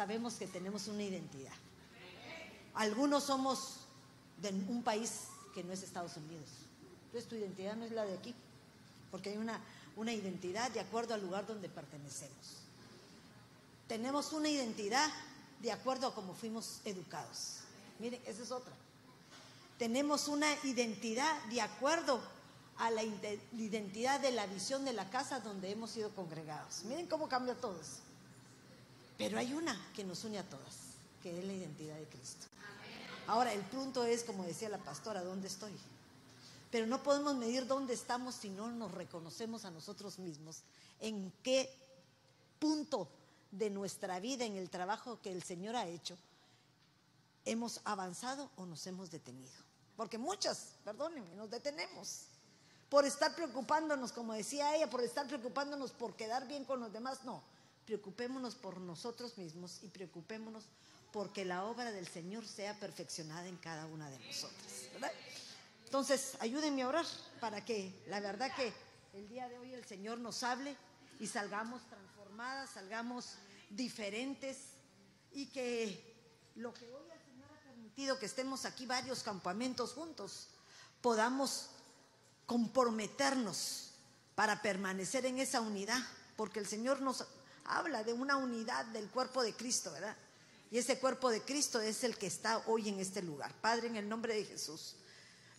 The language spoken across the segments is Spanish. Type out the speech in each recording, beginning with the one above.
sabemos que tenemos una identidad. Algunos somos de un país que no es Estados Unidos. Entonces tu identidad no es la de aquí, porque hay una, una identidad de acuerdo al lugar donde pertenecemos. Tenemos una identidad de acuerdo a cómo fuimos educados. Miren, esa es otra. Tenemos una identidad de acuerdo a la identidad de la visión de la casa donde hemos sido congregados. Miren cómo cambia todo eso. Pero hay una que nos une a todas, que es la identidad de Cristo. Ahora, el punto es, como decía la pastora, ¿dónde estoy? Pero no podemos medir dónde estamos si no nos reconocemos a nosotros mismos, en qué punto de nuestra vida, en el trabajo que el Señor ha hecho, hemos avanzado o nos hemos detenido. Porque muchas, perdónenme, nos detenemos por estar preocupándonos, como decía ella, por estar preocupándonos por quedar bien con los demás. No, preocupémonos por nosotros mismos y preocupémonos porque la obra del Señor sea perfeccionada en cada una de nosotras. Entonces, ayúdenme a orar para que la verdad que el día de hoy el Señor nos hable y salgamos transformadas, salgamos diferentes y que lo que hoy el Señor ha permitido que estemos aquí varios campamentos juntos, podamos comprometernos para permanecer en esa unidad, porque el Señor nos habla de una unidad del cuerpo de Cristo, ¿verdad? Y ese cuerpo de Cristo es el que está hoy en este lugar. Padre, en el nombre de Jesús,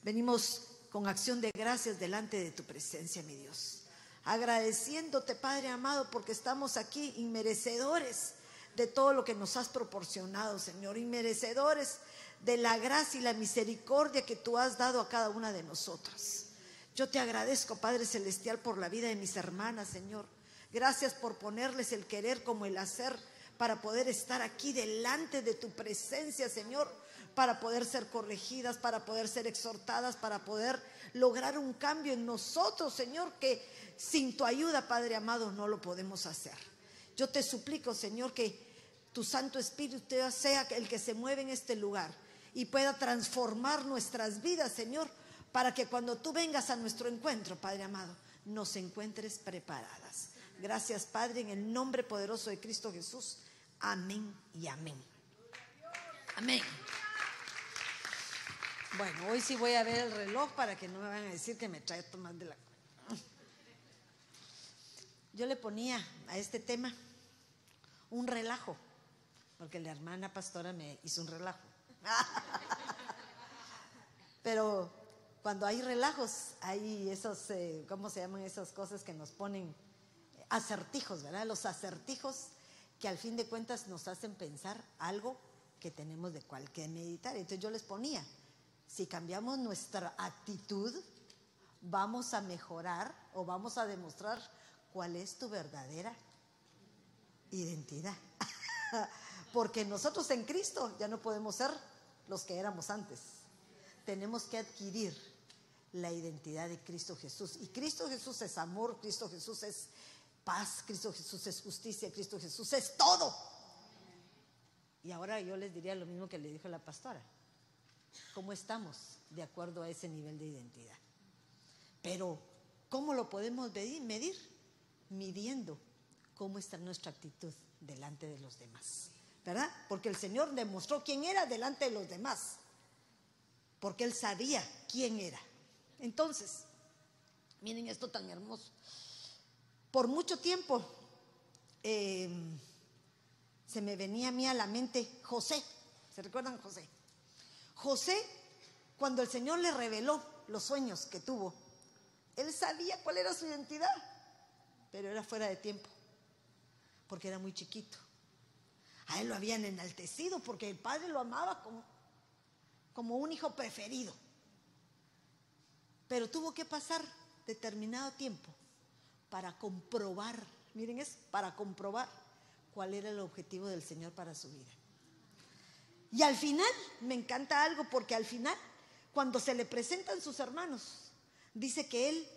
venimos con acción de gracias delante de tu presencia, mi Dios. Agradeciéndote, Padre amado, porque estamos aquí inmerecedores de todo lo que nos has proporcionado, Señor, inmerecedores de la gracia y la misericordia que tú has dado a cada una de nosotras. Yo te agradezco, Padre Celestial, por la vida de mis hermanas, Señor. Gracias por ponerles el querer como el hacer para poder estar aquí delante de tu presencia, Señor, para poder ser corregidas, para poder ser exhortadas, para poder lograr un cambio en nosotros, Señor, que sin tu ayuda, Padre amado, no lo podemos hacer. Yo te suplico, Señor, que tu Santo Espíritu sea el que se mueve en este lugar y pueda transformar nuestras vidas, Señor, para que cuando tú vengas a nuestro encuentro, Padre amado, nos encuentres preparadas. Gracias, Padre, en el nombre poderoso de Cristo Jesús. Amén y amén. Amén. Bueno, hoy sí voy a ver el reloj para que no me vayan a decir que me trae tomar de la... Yo le ponía a este tema un relajo, porque la hermana pastora me hizo un relajo. Pero cuando hay relajos, hay esos, eh, ¿cómo se llaman esas cosas que nos ponen acertijos, ¿verdad? Los acertijos que al fin de cuentas nos hacen pensar algo que tenemos de cual que meditar. Entonces yo les ponía, si cambiamos nuestra actitud, vamos a mejorar o vamos a demostrar cuál es tu verdadera identidad. Porque nosotros en Cristo ya no podemos ser los que éramos antes. Tenemos que adquirir la identidad de Cristo Jesús. Y Cristo Jesús es amor, Cristo Jesús es paz, Cristo Jesús es justicia, Cristo Jesús es todo. Y ahora yo les diría lo mismo que le dijo la pastora. ¿Cómo estamos de acuerdo a ese nivel de identidad? Pero, ¿cómo lo podemos medir? Midiendo cómo está nuestra actitud delante de los demás. ¿Verdad? Porque el Señor demostró quién era delante de los demás. Porque Él sabía quién era. Entonces, miren esto tan hermoso. Por mucho tiempo em, se me venía a mí a la mente José. ¿Se recuerdan José? José, cuando el Señor le reveló los sueños que tuvo, él sabía cuál era su identidad, pero era fuera de tiempo, porque era muy chiquito. A él lo habían enaltecido porque el padre lo amaba como, como un hijo preferido. Pero tuvo que pasar determinado tiempo para comprobar, miren es, para comprobar cuál era el objetivo del Señor para su vida. Y al final, me encanta algo porque al final, cuando se le presentan sus hermanos, dice que Él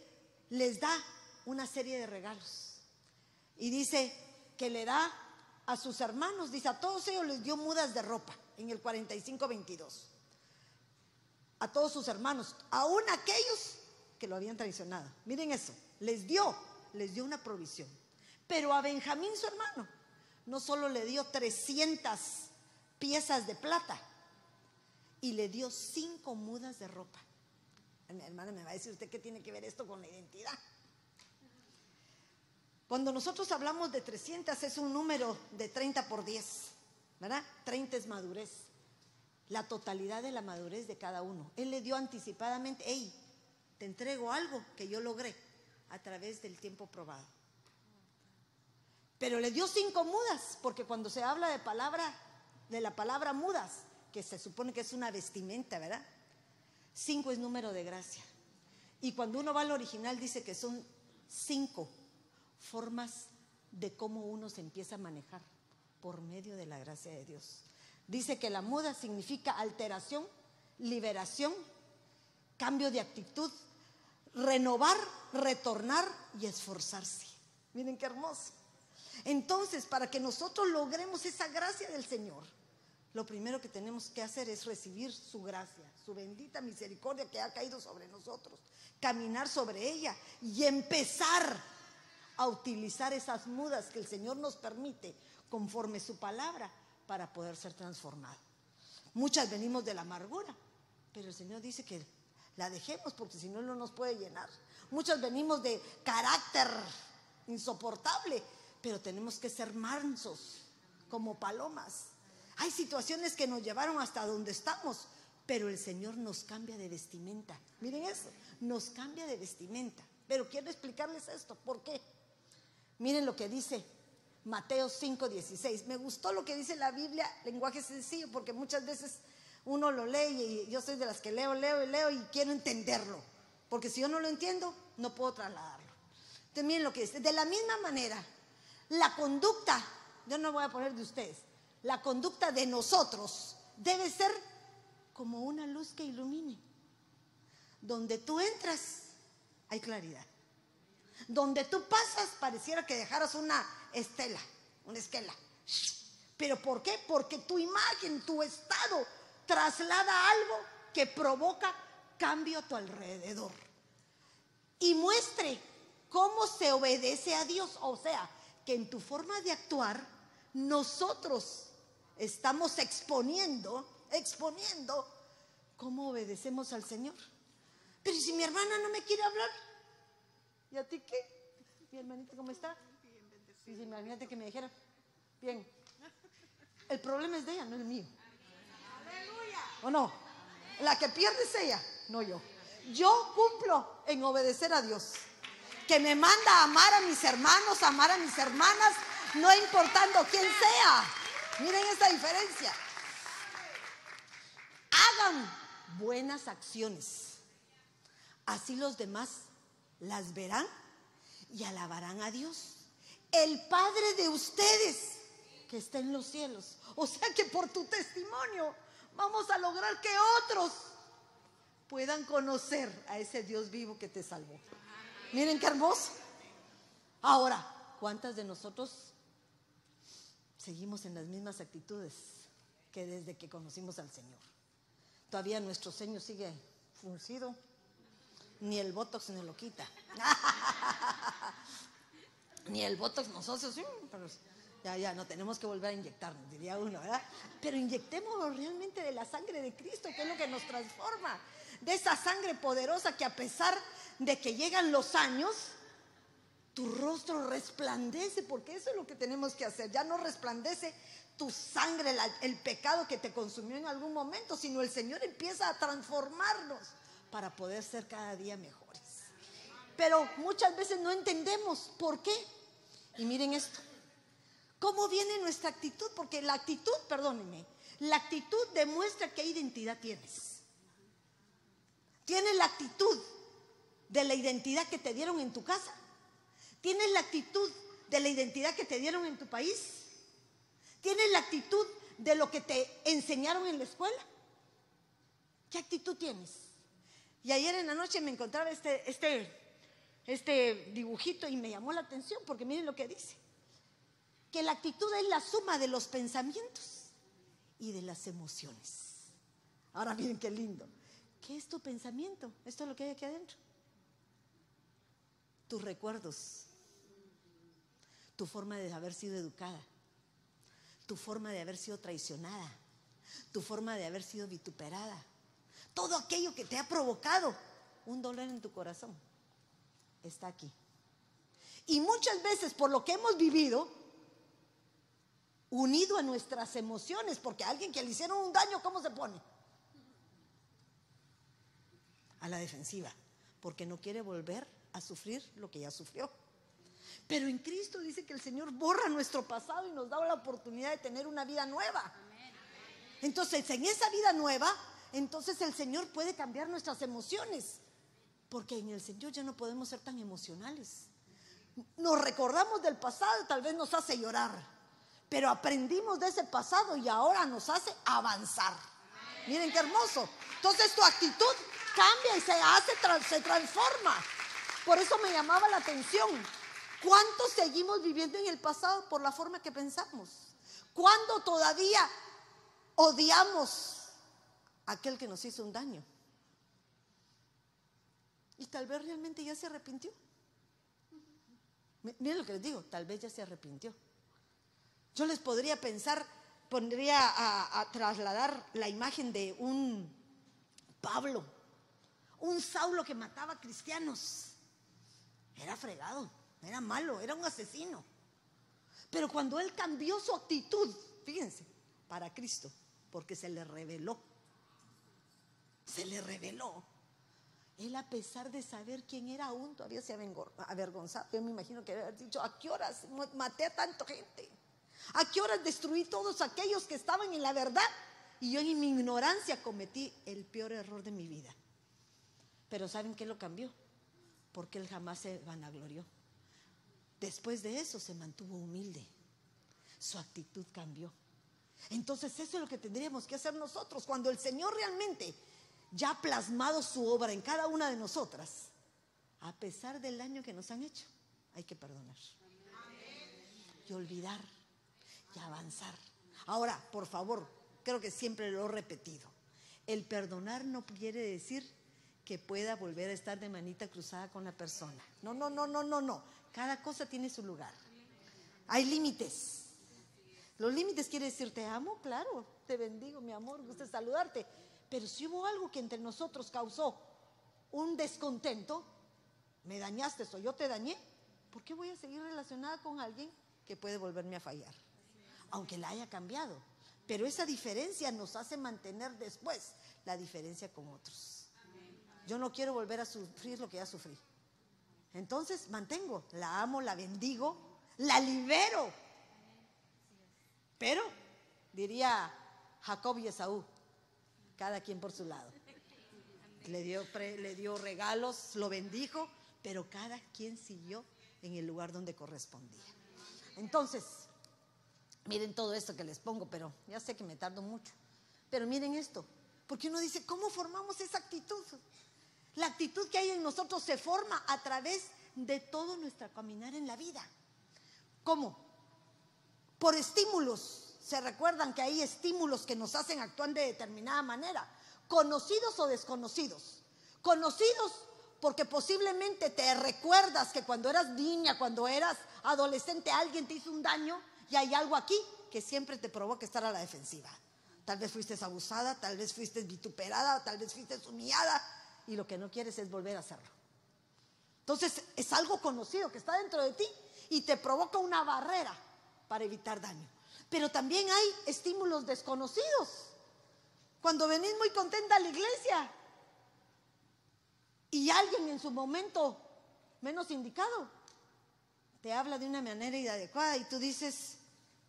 les da una serie de regalos. Y dice que le da a sus hermanos, dice, a todos ellos les dio mudas de ropa en el 45-22 a todos sus hermanos, aún aquellos que lo habían traicionado. Miren eso, les dio, les dio una provisión. Pero a Benjamín, su hermano, no solo le dio 300 piezas de plata, y le dio cinco mudas de ropa. Mi hermana me va a decir, ¿usted qué tiene que ver esto con la identidad? Cuando nosotros hablamos de 300 es un número de 30 por 10, ¿verdad? 30 es madurez, la totalidad de la madurez de cada uno. Él le dio anticipadamente, hey, te entrego algo que yo logré a través del tiempo probado. Pero le dio cinco mudas, porque cuando se habla de palabra, de la palabra mudas, que se supone que es una vestimenta, ¿verdad? Cinco es número de gracia. Y cuando uno va al original dice que son cinco formas de cómo uno se empieza a manejar por medio de la gracia de Dios. Dice que la muda significa alteración, liberación, cambio de actitud, renovar, retornar y esforzarse. Miren qué hermoso. Entonces, para que nosotros logremos esa gracia del Señor, lo primero que tenemos que hacer es recibir su gracia, su bendita misericordia que ha caído sobre nosotros, caminar sobre ella y empezar a utilizar esas mudas que el Señor nos permite conforme su palabra para poder ser transformados. Muchas venimos de la amargura, pero el Señor dice que la dejemos porque si no, no nos puede llenar. Muchas venimos de carácter insoportable, pero tenemos que ser mansos como palomas hay situaciones que nos llevaron hasta donde estamos, pero el Señor nos cambia de vestimenta. Miren eso, nos cambia de vestimenta. Pero quiero explicarles esto, ¿por qué? Miren lo que dice Mateo 5:16. Me gustó lo que dice la Biblia, lenguaje sencillo, porque muchas veces uno lo lee y yo soy de las que leo, leo y leo y quiero entenderlo. Porque si yo no lo entiendo, no puedo trasladarlo. Entonces miren lo que dice. De la misma manera, la conducta, yo no voy a poner de ustedes, la conducta de nosotros debe ser como una luz que ilumine. Donde tú entras, hay claridad. Donde tú pasas, pareciera que dejaras una estela, una esquela. ¿Pero por qué? Porque tu imagen, tu estado, traslada algo que provoca cambio a tu alrededor. Y muestre cómo se obedece a Dios. O sea, que en tu forma de actuar, nosotros estamos exponiendo, exponiendo cómo obedecemos al Señor. Pero si mi hermana no me quiere hablar, ¿y a ti qué? ¿Mi hermanita cómo está? Bien, imagínate que me dijera, bien. El problema es de ella, no es mío. ¿O no? La que pierde es ella, no yo. Yo cumplo en obedecer a Dios, que me manda a amar a mis hermanos, a amar a mis hermanas, no importando quién sea. Miren esta diferencia. Hagan buenas acciones. Así los demás las verán y alabarán a Dios. El Padre de ustedes que está en los cielos. O sea que por tu testimonio vamos a lograr que otros puedan conocer a ese Dios vivo que te salvó. Miren qué hermoso. Ahora, ¿cuántas de nosotros seguimos en las mismas actitudes que desde que conocimos al Señor. Todavía nuestro ceño sigue fruncido, ni el botox nos lo quita. ni el botox nosotros, pero ya, ya, no tenemos que volver a inyectarnos, diría uno, ¿verdad? Pero inyectémoslo realmente de la sangre de Cristo, que es lo que nos transforma. De esa sangre poderosa que a pesar de que llegan los años, tu rostro resplandece, porque eso es lo que tenemos que hacer. Ya no resplandece tu sangre, el pecado que te consumió en algún momento, sino el Señor empieza a transformarnos para poder ser cada día mejores. Pero muchas veces no entendemos por qué. Y miren esto. ¿Cómo viene nuestra actitud? Porque la actitud, perdónenme, la actitud demuestra qué identidad tienes. Tienes la actitud de la identidad que te dieron en tu casa ¿Tienes la actitud de la identidad que te dieron en tu país? ¿Tienes la actitud de lo que te enseñaron en la escuela? ¿Qué actitud tienes? Y ayer en la noche me encontraba este, este, este dibujito y me llamó la atención porque miren lo que dice. Que la actitud es la suma de los pensamientos y de las emociones. Ahora miren qué lindo. ¿Qué es tu pensamiento? Esto es lo que hay aquí adentro. Tus recuerdos, tu forma de haber sido educada, tu forma de haber sido traicionada, tu forma de haber sido vituperada, todo aquello que te ha provocado un dolor en tu corazón, está aquí. Y muchas veces por lo que hemos vivido, unido a nuestras emociones, porque a alguien que le hicieron un daño, ¿cómo se pone? A la defensiva, porque no quiere volver a sufrir lo que ya sufrió. Pero en Cristo dice que el Señor borra nuestro pasado y nos da la oportunidad de tener una vida nueva. Entonces, en esa vida nueva, entonces el Señor puede cambiar nuestras emociones. Porque en el Señor ya no podemos ser tan emocionales. Nos recordamos del pasado, tal vez nos hace llorar. Pero aprendimos de ese pasado y ahora nos hace avanzar. Miren qué hermoso. Entonces tu actitud cambia y se hace, se transforma. Por eso me llamaba la atención ¿Cuánto seguimos viviendo en el pasado por la forma que pensamos? ¿Cuándo todavía odiamos a aquel que nos hizo un daño? Y tal vez realmente ya se arrepintió. Miren lo que les digo, tal vez ya se arrepintió. Yo les podría pensar, pondría a, trasladar la imagen de un Pablo, un Saulo que mataba cristianos. Era fregado era malo, era un asesino. Pero cuando él cambió su actitud, fíjense, para Cristo, porque se le reveló, se le reveló. Él a pesar de saber quién era aún, todavía se avergonzado. Yo me imagino que había dicho, ¿a qué horas maté a tanta gente? ¿A qué horas destruí todos aquellos que estaban en la verdad? Y yo en mi ignorancia cometí el peor error de mi vida. Pero ¿saben qué lo cambió? Porque él jamás se vanaglorió. Después de eso se mantuvo humilde. Su actitud cambió. Entonces eso es lo que tendríamos que hacer nosotros. Cuando el Señor realmente ya ha plasmado su obra en cada una de nosotras, a pesar del daño que nos han hecho, hay que perdonar. Y olvidar y avanzar. Ahora, por favor, creo que siempre lo he repetido. El perdonar no quiere decir que pueda volver a estar de manita cruzada con la persona. No, no, no, no, no, no. Cada cosa tiene su lugar. Hay límites. Los límites quiere decir te amo, claro, te bendigo, mi amor, gusta saludarte. Pero si hubo algo que entre nosotros causó un descontento, me dañaste o yo te dañé, ¿por qué voy a seguir relacionada con alguien que puede volverme a fallar? Aunque la haya cambiado. Pero esa diferencia nos hace mantener después la diferencia con otros. Yo no quiero volver a sufrir lo que ya sufrí. Entonces mantengo, la amo, la bendigo, la libero. Pero, diría Jacob y Esaú, cada quien por su lado. Le dio, le dio regalos, lo bendijo, pero cada quien siguió en el lugar donde correspondía. Entonces, miren todo esto que les pongo, pero ya sé que me tardo mucho. Pero miren esto, porque uno dice, ¿cómo formamos esa actitud? La actitud que hay en nosotros se forma a través de todo nuestro caminar en la vida. ¿Cómo? Por estímulos. Se recuerdan que hay estímulos que nos hacen actuar de determinada manera, conocidos o desconocidos. Conocidos porque posiblemente te recuerdas que cuando eras niña, cuando eras adolescente, alguien te hizo un daño y hay algo aquí que siempre te provoca estar a la defensiva. Tal vez fuiste abusada, tal vez fuiste vituperada, tal vez fuiste humillada, y lo que no quieres es volver a hacerlo. Entonces es algo conocido que está dentro de ti y te provoca una barrera para evitar daño. Pero también hay estímulos desconocidos. Cuando venís muy contenta a la iglesia y alguien en su momento menos indicado te habla de una manera inadecuada y tú dices,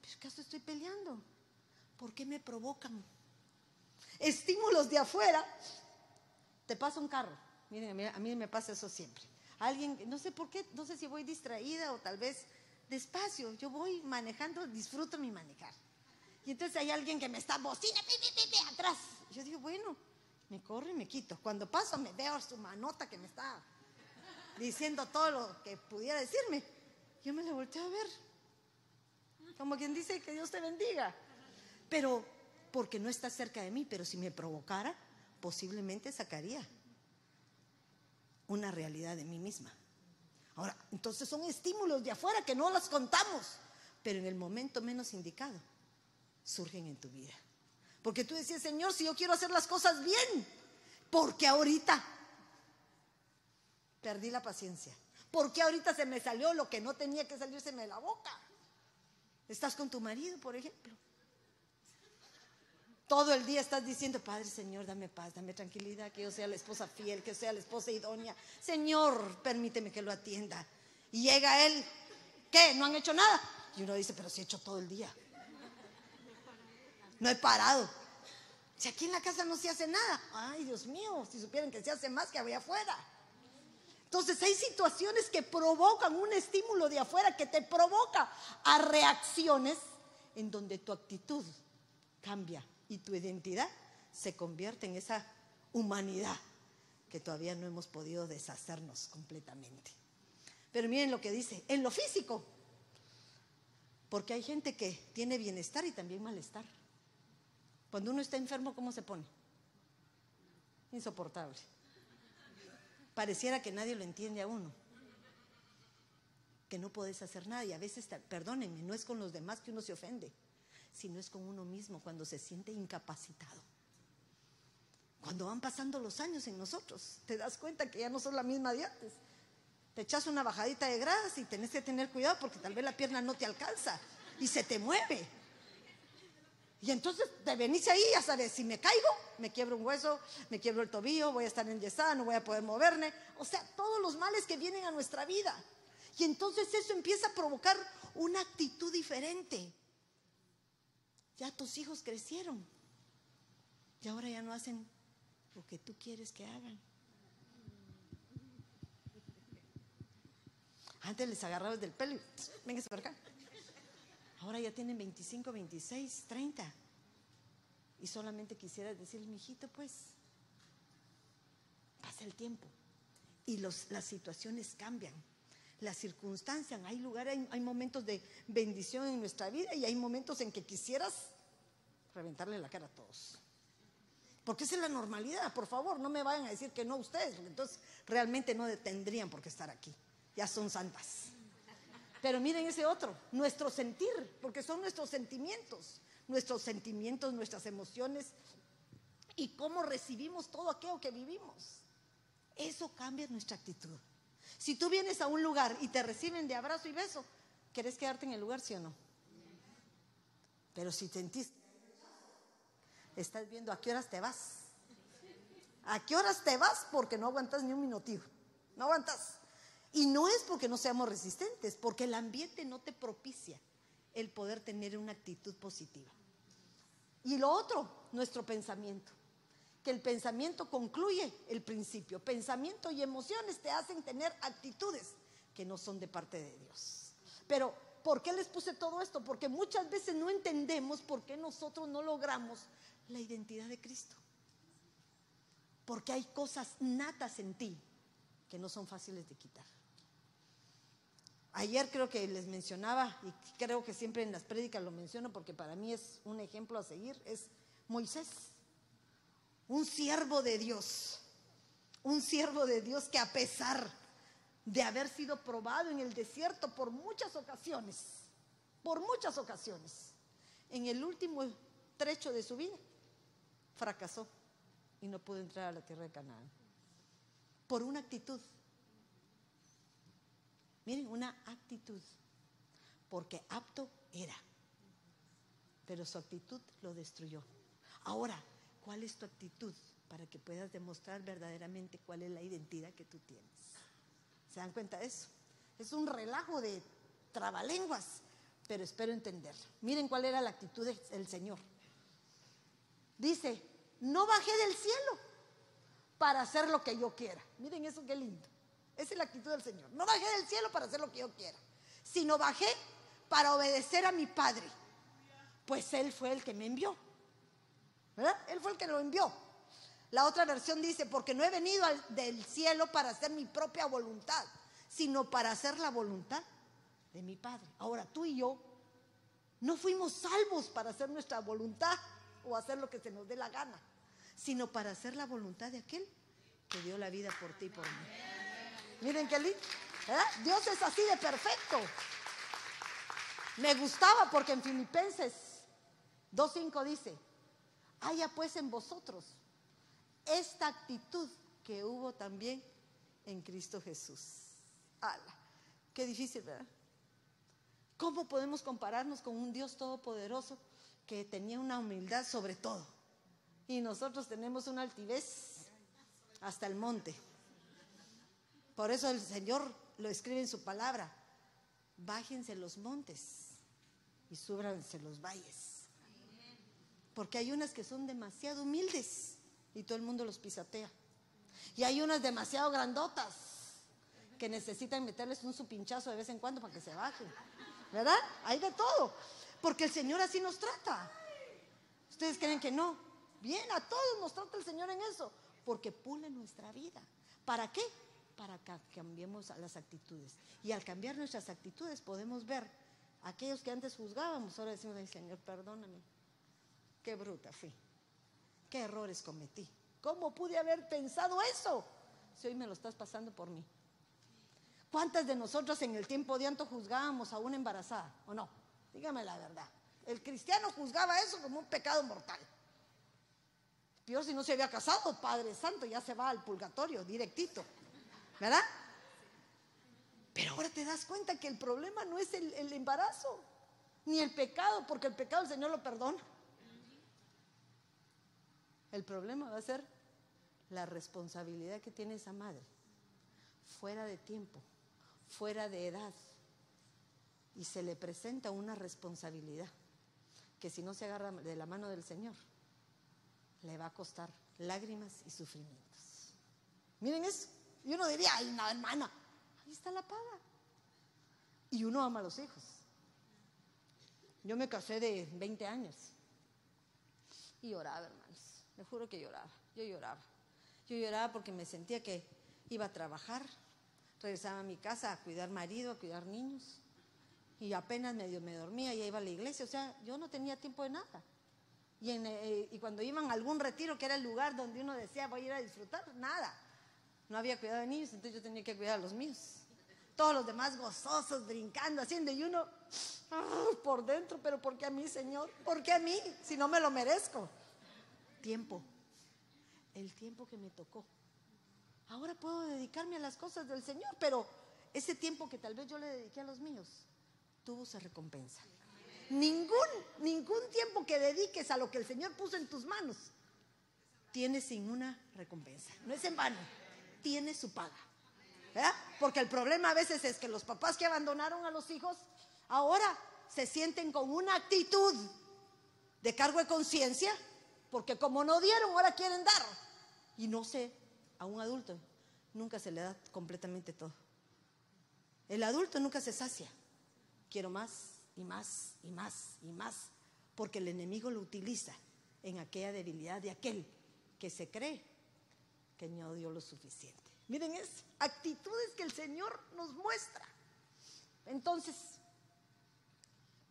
¿pero acaso estoy peleando? ¿Por qué me provocan? Estímulos de afuera te pasa un carro. Miren, a mí, me pasa eso siempre. Alguien, no sé por qué, no sé si voy distraída o tal vez despacio. Yo voy manejando, disfruto mi manejar. Y entonces hay alguien que me está bocina, atrás. Yo digo, bueno, me corro y me quito. Cuando paso me veo su manota que me está diciendo todo lo que pudiera decirme. Yo me la volteo a ver. Como quien dice que Dios te bendiga. Pero porque no está cerca de mí, pero si me provocara, posiblemente sacaría una realidad de mí misma. Ahora, entonces son estímulos de afuera que no los contamos, pero en el momento menos indicado surgen en tu vida. Porque tú decías, Señor, si yo quiero hacer las cosas bien, porque ahorita perdí la paciencia. Porque ahorita se me salió lo que no tenía que salirse de la boca. Estás con tu marido, por ejemplo. Todo el día estás diciendo, Padre Señor, dame paz, dame tranquilidad, que yo sea la esposa fiel, que sea la esposa idónea. Señor, permíteme que lo atienda. Y llega él, ¿qué? ¿No han hecho nada? Y uno dice, pero si he hecho todo el día. No he parado. Si aquí en la casa no se hace nada. Ay, Dios mío, si supieran que se hace más que allá afuera. Entonces hay situaciones que provocan un estímulo de afuera que te provoca a reacciones en donde tu actitud cambia y tu identidad se convierte en esa humanidad que todavía no hemos podido deshacernos completamente. Pero miren lo que dice, en lo físico, porque hay gente que tiene bienestar y también malestar. Cuando uno está enfermo, ¿cómo se pone? Insoportable. Pareciera que nadie lo entiende a uno. Que no puedes hacer nada y a veces, perdónenme, no es con los demás que uno se ofende sino es con uno mismo cuando se siente incapacitado. Cuando van pasando los años en nosotros, te das cuenta que ya no son la misma de antes. Te echas una bajadita de gradas y tenés que tener cuidado porque tal vez la pierna no te alcanza y se te mueve. Y entonces te venís ahí, ya sabes, si me caigo, me quiebro un hueso, me quiebro el tobillo, voy a estar enyesada, no voy a poder moverme. O sea, todos los males que vienen a nuestra vida. Y entonces eso empieza a provocar una actitud diferente. Ya tus hijos crecieron. Y ahora ya no hacen lo que tú quieres que hagan. Antes les agarrabas del pelo y véngase para acá. Ahora ya tienen 25, 26, 30. Y solamente quisieras decirle, mijito, pues, pasa el tiempo. Y los, las situaciones cambian las circunstancias, hay lugares, hay, momentos de bendición en nuestra vida y hay momentos en que quisieras reventarle la cara a todos. Porque esa es la normalidad, por favor, no me vayan a decir que no ustedes, porque entonces realmente no tendrían por qué estar aquí, ya son santas. Pero miren ese otro, nuestro sentir, porque son nuestros sentimientos, nuestros sentimientos, nuestras emociones y cómo recibimos todo aquello que vivimos. Eso cambia nuestra actitud. Si tú vienes a un lugar y te reciben de abrazo y beso, ¿querés quedarte en el lugar, sí o no? Pero si sentís, estás viendo a qué horas te vas. ¿A qué horas te vas? Porque no aguantas ni un minutivo. No aguantas. Y no es porque no seamos resistentes, porque el ambiente no te propicia el poder tener una actitud positiva. Y lo otro, nuestro pensamiento que el pensamiento concluye el principio. Pensamiento y emociones te hacen tener actitudes que no son de parte de Dios. Pero, ¿por qué les puse todo esto? Porque muchas veces no entendemos por qué nosotros no logramos la identidad de Cristo. Porque hay cosas natas en ti que no son fáciles de quitar. Ayer creo que les mencionaba, y creo que siempre en las prédicas lo menciono porque para mí es un ejemplo a seguir, es Moisés un siervo de Dios, un siervo de Dios que a pesar de haber sido probado en el desierto por muchas ocasiones, por muchas ocasiones, en el último trecho de su vida, fracasó y no pudo entrar a la tierra de Canaán. Por una actitud. Miren, una actitud. Porque apto era. Pero su actitud lo destruyó. Ahora, ¿Cuál es tu actitud para que puedas demostrar verdaderamente cuál es la identidad que tú tienes? ¿Se dan cuenta de eso? Es un relajo de trabalenguas, pero espero entenderlo. Miren cuál era la actitud del Señor. Dice, no bajé del cielo para hacer lo que yo quiera. Miren eso qué lindo. Esa es la actitud del Señor. No bajé del cielo para hacer lo que yo quiera, sino bajé para obedecer a mi Padre, pues Él fue el que me envió. Él fue el que lo envió. La otra versión dice, porque no he venido del cielo para hacer mi propia voluntad, sino para hacer la voluntad de mi Padre. Ahora, tú y yo no fuimos salvos para hacer nuestra voluntad o hacer lo que se nos dé la gana, sino para hacer la voluntad de aquel que dio la vida por ti y por mí. Miren qué lindo. Dios es así de perfecto. Me gustaba porque en Filipenses 2.5 dice, haya pues en vosotros esta actitud que hubo también en Cristo Jesús. ¡Hala! Qué difícil, ¿verdad? ¿Cómo podemos compararnos con un Dios todopoderoso que tenía una humildad sobre todo? Y nosotros tenemos una altivez hasta el monte. Por eso el Señor lo escribe en su palabra. Bájense los montes y súbranse los valles. Porque hay unas que son demasiado humildes y todo el mundo los pisatea. Y hay unas demasiado grandotas que necesitan meterles un supinchazo de vez en cuando para que se bajen. ¿Verdad? Hay de todo. Porque el Señor así nos trata. Ustedes creen que no. Bien, a todos nos trata el Señor en eso. Porque pule nuestra vida. ¿Para qué? Para que cambiemos las actitudes. Y al cambiar nuestras actitudes podemos ver aquellos que antes juzgábamos. Ahora decimos, Señor, perdóname. Qué bruta fui. Qué errores cometí. ¿Cómo pude haber pensado eso? Si hoy me lo estás pasando por mí. ¿Cuántas de nosotros en el tiempo de antes juzgábamos a una embarazada o no? Dígame la verdad. El cristiano juzgaba eso como un pecado mortal. Peor si no se había casado, Padre Santo, ya se va al purgatorio directito. ¿Verdad? Pero ahora te das cuenta que el problema no es el, embarazo, ni el pecado, porque el pecado el Señor lo perdona. El problema va a ser la responsabilidad que tiene esa madre, fuera de tiempo, fuera de edad y se le presenta una responsabilidad que si no se agarra de la mano del Señor, le va a costar lágrimas y sufrimientos. Miren eso. Y uno diría, ay, no, hermana, ahí está la paga. Y uno ama a los hijos. Yo me casé de 20 años y lloraba, hermanos. Me juro que lloraba. Yo lloraba. Yo lloraba porque me sentía que iba a trabajar, regresaba a mi casa a cuidar marido, a cuidar niños. Y apenas medio me dormía, y iba a la iglesia. O sea, yo no tenía tiempo de nada. Y, eh, y cuando iban a algún retiro, que era el lugar donde uno decía, voy a ir a disfrutar, nada. No había cuidado de niños, entonces yo tenía que cuidar a los míos. Todos los demás gozosos, brincando, haciendo, y uno ah, por dentro, pero ¿por qué a mí, Señor? ¿Por qué a mí? Si no me lo merezco. Tiempo. El tiempo que me tocó Ahora puedo dedicarme a las cosas del Señor, pero ese tiempo que tal vez yo le dediqué a los míos tuvo su recompensa. Ningún, ningún tiempo que dediques a lo que el Señor puso en tus manos tiene sin una recompensa. No es en vano, tiene su paga. Porque el problema a veces es que los papás que abandonaron a los hijos ahora se sienten con una actitud de cargo de conciencia, porque como no dieron, ahora quieren dar. Y no sé a un adulto nunca se le da completamente todo. El adulto nunca se sacia. Quiero más y más y más y más, porque el enemigo lo utiliza en aquella debilidad de aquel que se cree que no dio lo suficiente. Miren, es actitudes que el Señor nos muestra. Entonces,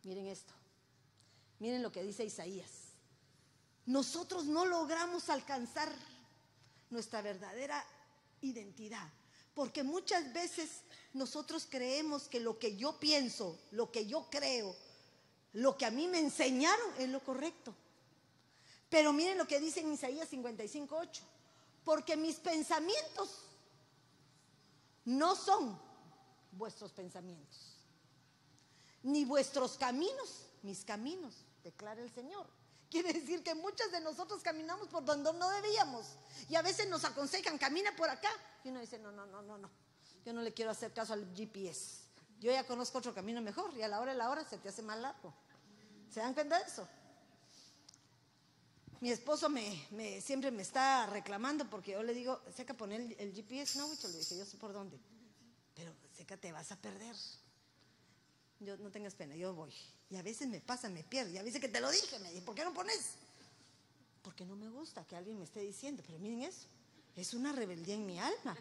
miren esto. Miren lo que dice Isaías. Nosotros no logramos alcanzar nuestra verdadera identidad. Porque muchas veces nosotros creemos que lo que yo pienso, lo que yo creo, lo que a mí me enseñaron es lo correcto. Pero miren lo que dice en Isaías 55:8. Porque mis pensamientos no son vuestros pensamientos, ni vuestros caminos, mis caminos, declara el Señor. Quiere decir que muchos de nosotros caminamos por donde no debíamos. Y a veces nos aconsejan, camina por acá. Y uno dice, no, no, no, no, no. Yo no le quiero hacer caso al GPS. Yo ya conozco otro camino mejor y a la hora de la hora se te hace más largo. ¿Se dan cuenta de eso? Mi esposo me, siempre me está reclamando porque yo le digo, seca poner el, GPS, no, mucho, le dije, yo sé por dónde. Pero seca, te vas a perder. Yo no tengas pena, yo voy. Y a veces me pasa, me pierdo. Y a veces que te lo dije, me dije, ¿por qué no pones? Porque no me gusta que alguien me esté diciendo. Pero miren eso, es una rebeldía en mi alma.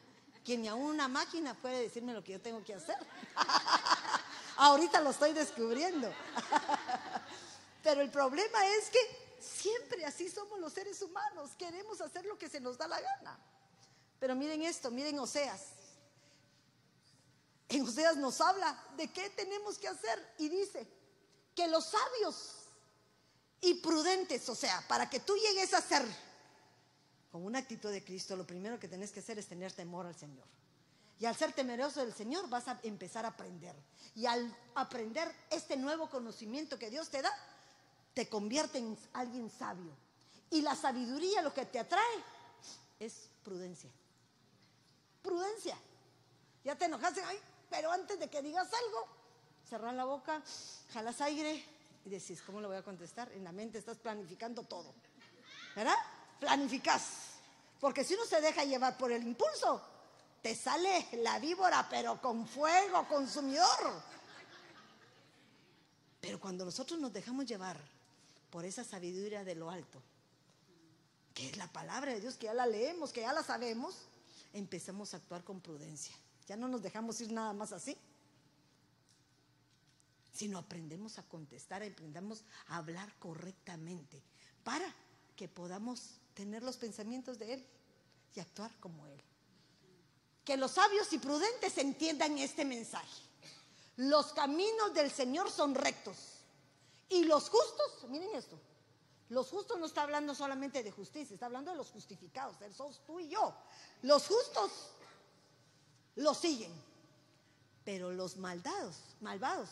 Que ni aún una máquina puede decirme lo que yo tengo que hacer. Ahorita lo estoy descubriendo. Pero el problema es que siempre así somos los seres humanos. Queremos hacer lo que se nos da la gana. Pero miren esto, miren Oseas. En Oseas nos habla de qué tenemos que hacer y dice, que los sabios y prudentes. O sea, para que tú llegues a ser con una actitud de Cristo, lo primero que tenés que hacer es tener temor al Señor. Y al ser temeroso del Señor vas a empezar a aprender. Y al aprender este nuevo conocimiento que Dios te da, te convierte en alguien sabio. Y la sabiduría lo que te atrae es prudencia. Prudencia. Ya te enojaste, ay, pero antes de que digas algo, cerrar la boca, jalas aire y decís, ¿cómo lo voy a contestar? En la mente estás planificando todo. ¿Verdad? Planificas. Porque si uno se deja llevar por el impulso, te sale la víbora, pero con fuego consumidor. Pero cuando nosotros nos dejamos llevar por esa sabiduría de lo alto, que es la palabra de Dios, que ya la leemos, que ya la sabemos, empezamos a actuar con prudencia. Ya no nos dejamos ir nada más así, sino aprendemos a contestar, aprendamos a hablar correctamente para que podamos tener los pensamientos de Él y actuar como Él que los sabios y prudentes entiendan este mensaje. Los caminos del Señor son rectos. Y los justos, miren esto, los justos no está hablando solamente de justicia, está hablando de los justificados, sos tú y yo. Los justos lo siguen, pero los maldados, malvados,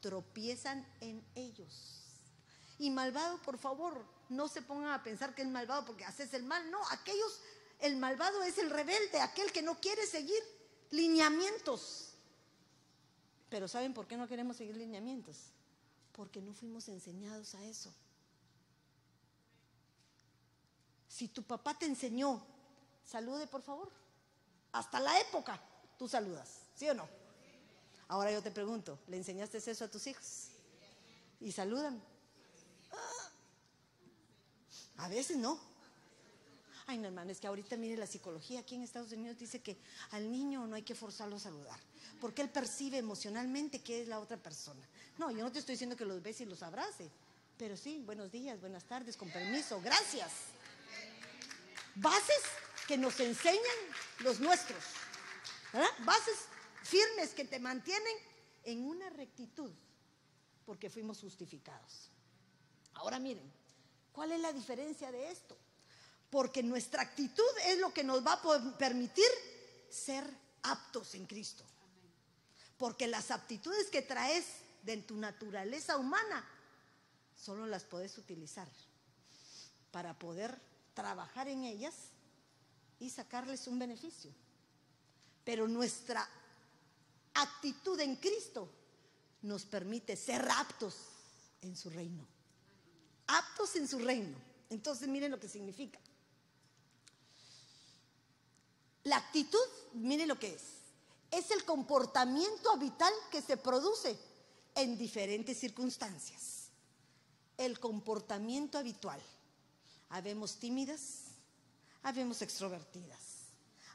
tropiezan en ellos. Y malvado, por favor, no se pongan a pensar que es malvado porque haces el mal, no, aquellos el malvado es el rebelde, aquel que no quiere seguir lineamientos. Pero ¿saben por qué no queremos seguir lineamientos? Porque no fuimos enseñados a eso. Si tu papá te enseñó, salude por favor. Hasta la época tú saludas, ¿sí o no? Ahora yo te pregunto, ¿le enseñaste eso a tus hijos? ¿Y saludan? Ah. A veces no. Ay, no, hermano, es que ahorita mire la psicología aquí en Estados Unidos dice que al niño no hay que forzarlo a saludar, porque él percibe emocionalmente que es la otra persona. No, yo no te estoy diciendo que los bese y los abrace, pero sí, buenos días, buenas tardes, con permiso, gracias. Bases que nos enseñan los nuestros, ¿verdad? Bases firmes que te mantienen en una rectitud, porque fuimos justificados. Ahora miren, ¿cuál es la diferencia de esto? porque nuestra actitud es lo que nos va a permitir ser aptos en Cristo. Porque las aptitudes que traes de tu naturaleza humana, solo las puedes utilizar para poder trabajar en ellas y sacarles un beneficio. Pero nuestra actitud en Cristo nos permite ser aptos en su reino. Aptos en su reino. Entonces miren lo que significa. La actitud, mire lo que es, es el comportamiento habitual que se produce en diferentes circunstancias. El comportamiento habitual. Habemos tímidas, habemos extrovertidas,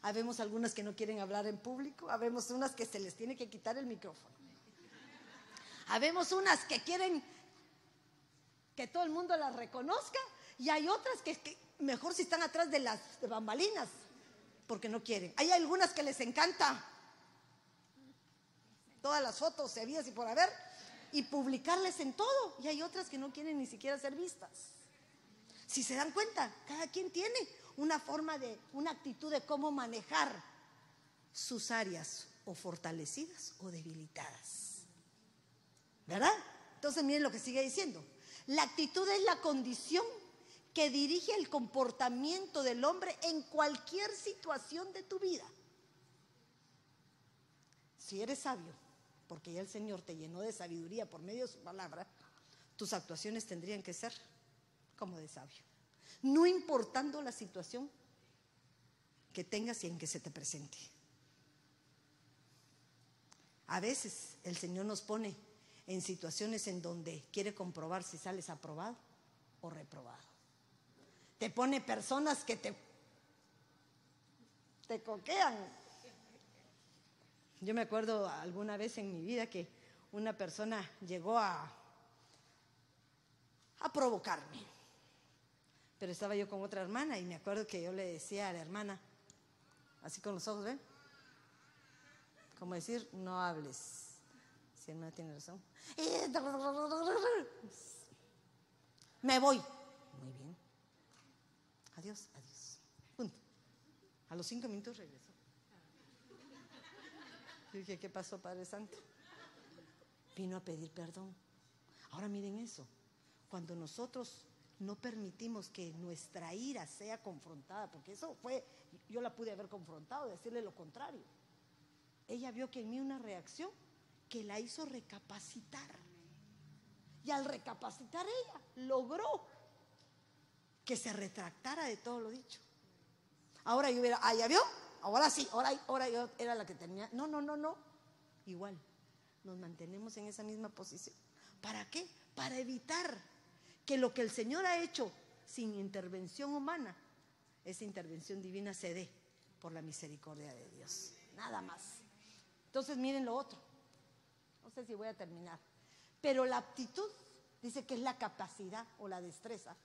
habemos algunas que no quieren hablar en público, habemos unas que se les tiene que quitar el micrófono. Habemos unas que quieren que todo el mundo las reconozca y hay otras que, mejor si están atrás de las bambalinas porque no quieren. Hay algunas que les encanta todas las fotos, se y por haber, y publicarles en todo. Y hay otras que no quieren ni siquiera ser vistas. Si se dan cuenta, cada quien tiene una forma de, una actitud de cómo manejar sus áreas o fortalecidas o debilitadas. ¿Verdad? Entonces miren lo que sigue diciendo. La actitud es la condición que dirige el comportamiento del hombre en cualquier situación de tu vida. Si eres sabio, porque ya el Señor te llenó de sabiduría por medio de su palabra, tus actuaciones tendrían que ser como de sabio. No importando la situación que tengas y en que se te presente. A veces el Señor nos pone en situaciones en donde quiere comprobar si sales aprobado o reprobado te pone personas que te, te coquean. Yo me acuerdo alguna vez en mi vida que una persona llegó a, a provocarme. Pero estaba yo con otra hermana y me acuerdo que yo le decía a la hermana, así con los ojos, ¿ven? Como decir, no hables. Si hermana tiene razón. me voy. Muy bien. Adiós, adiós. Punto. A los cinco minutos regresó. Dije, ¿qué pasó, Padre Santo? Vino a pedir perdón. Ahora miren eso. Cuando nosotros no permitimos que nuestra ira sea confrontada, porque eso fue, yo la pude haber confrontado, decirle lo contrario. Ella vio que en mí una reacción que la hizo recapacitar. Y al recapacitar ella, logró que se retractara de todo lo dicho. Ahora yo hubiera, ah, ya vio, ahora sí, ahora, ahora yo era la que tenía. No, no, no, no. Igual, nos mantenemos en esa misma posición. ¿Para qué? Para evitar que lo que el Señor ha hecho sin intervención humana, esa intervención divina se dé por la misericordia de Dios. Nada más. Entonces miren lo otro. No sé si voy a terminar. Pero la aptitud dice que es la capacidad o la destreza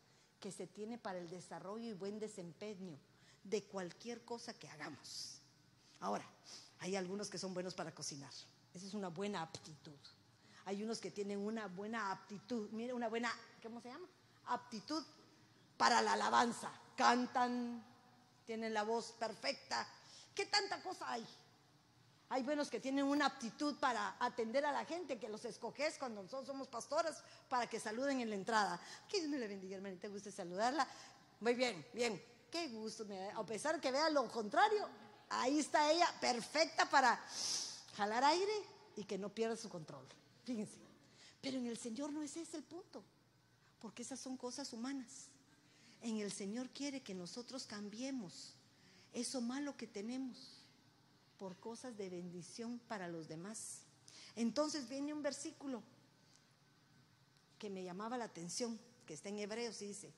que se tiene para el desarrollo y buen desempeño de cualquier cosa que hagamos. Ahora, hay algunos que son buenos para cocinar. Esa es una buena aptitud. Hay unos que tienen una buena aptitud, mire, una buena, ¿cómo se llama? Aptitud para la alabanza. Cantan, tienen la voz perfecta. ¿Qué tanta cosa hay? Hay buenos que tienen una aptitud para atender a la gente, que los escoges cuando nosotros somos pastoras para que saluden en la entrada. Que Dios me le bendiga, hermanita, saludarla. Muy bien, bien. Qué gusto. A pesar que vea lo contrario, ahí está ella, perfecta para jalar aire y que no pierda su control. Fíjense. Pero en el Señor no es ese el punto, porque esas son cosas humanas. En el Señor quiere que nosotros cambiemos eso malo que tenemos por cosas de bendición para los demás. Entonces viene un versículo que me llamaba la atención, que está en Hebreos y dice,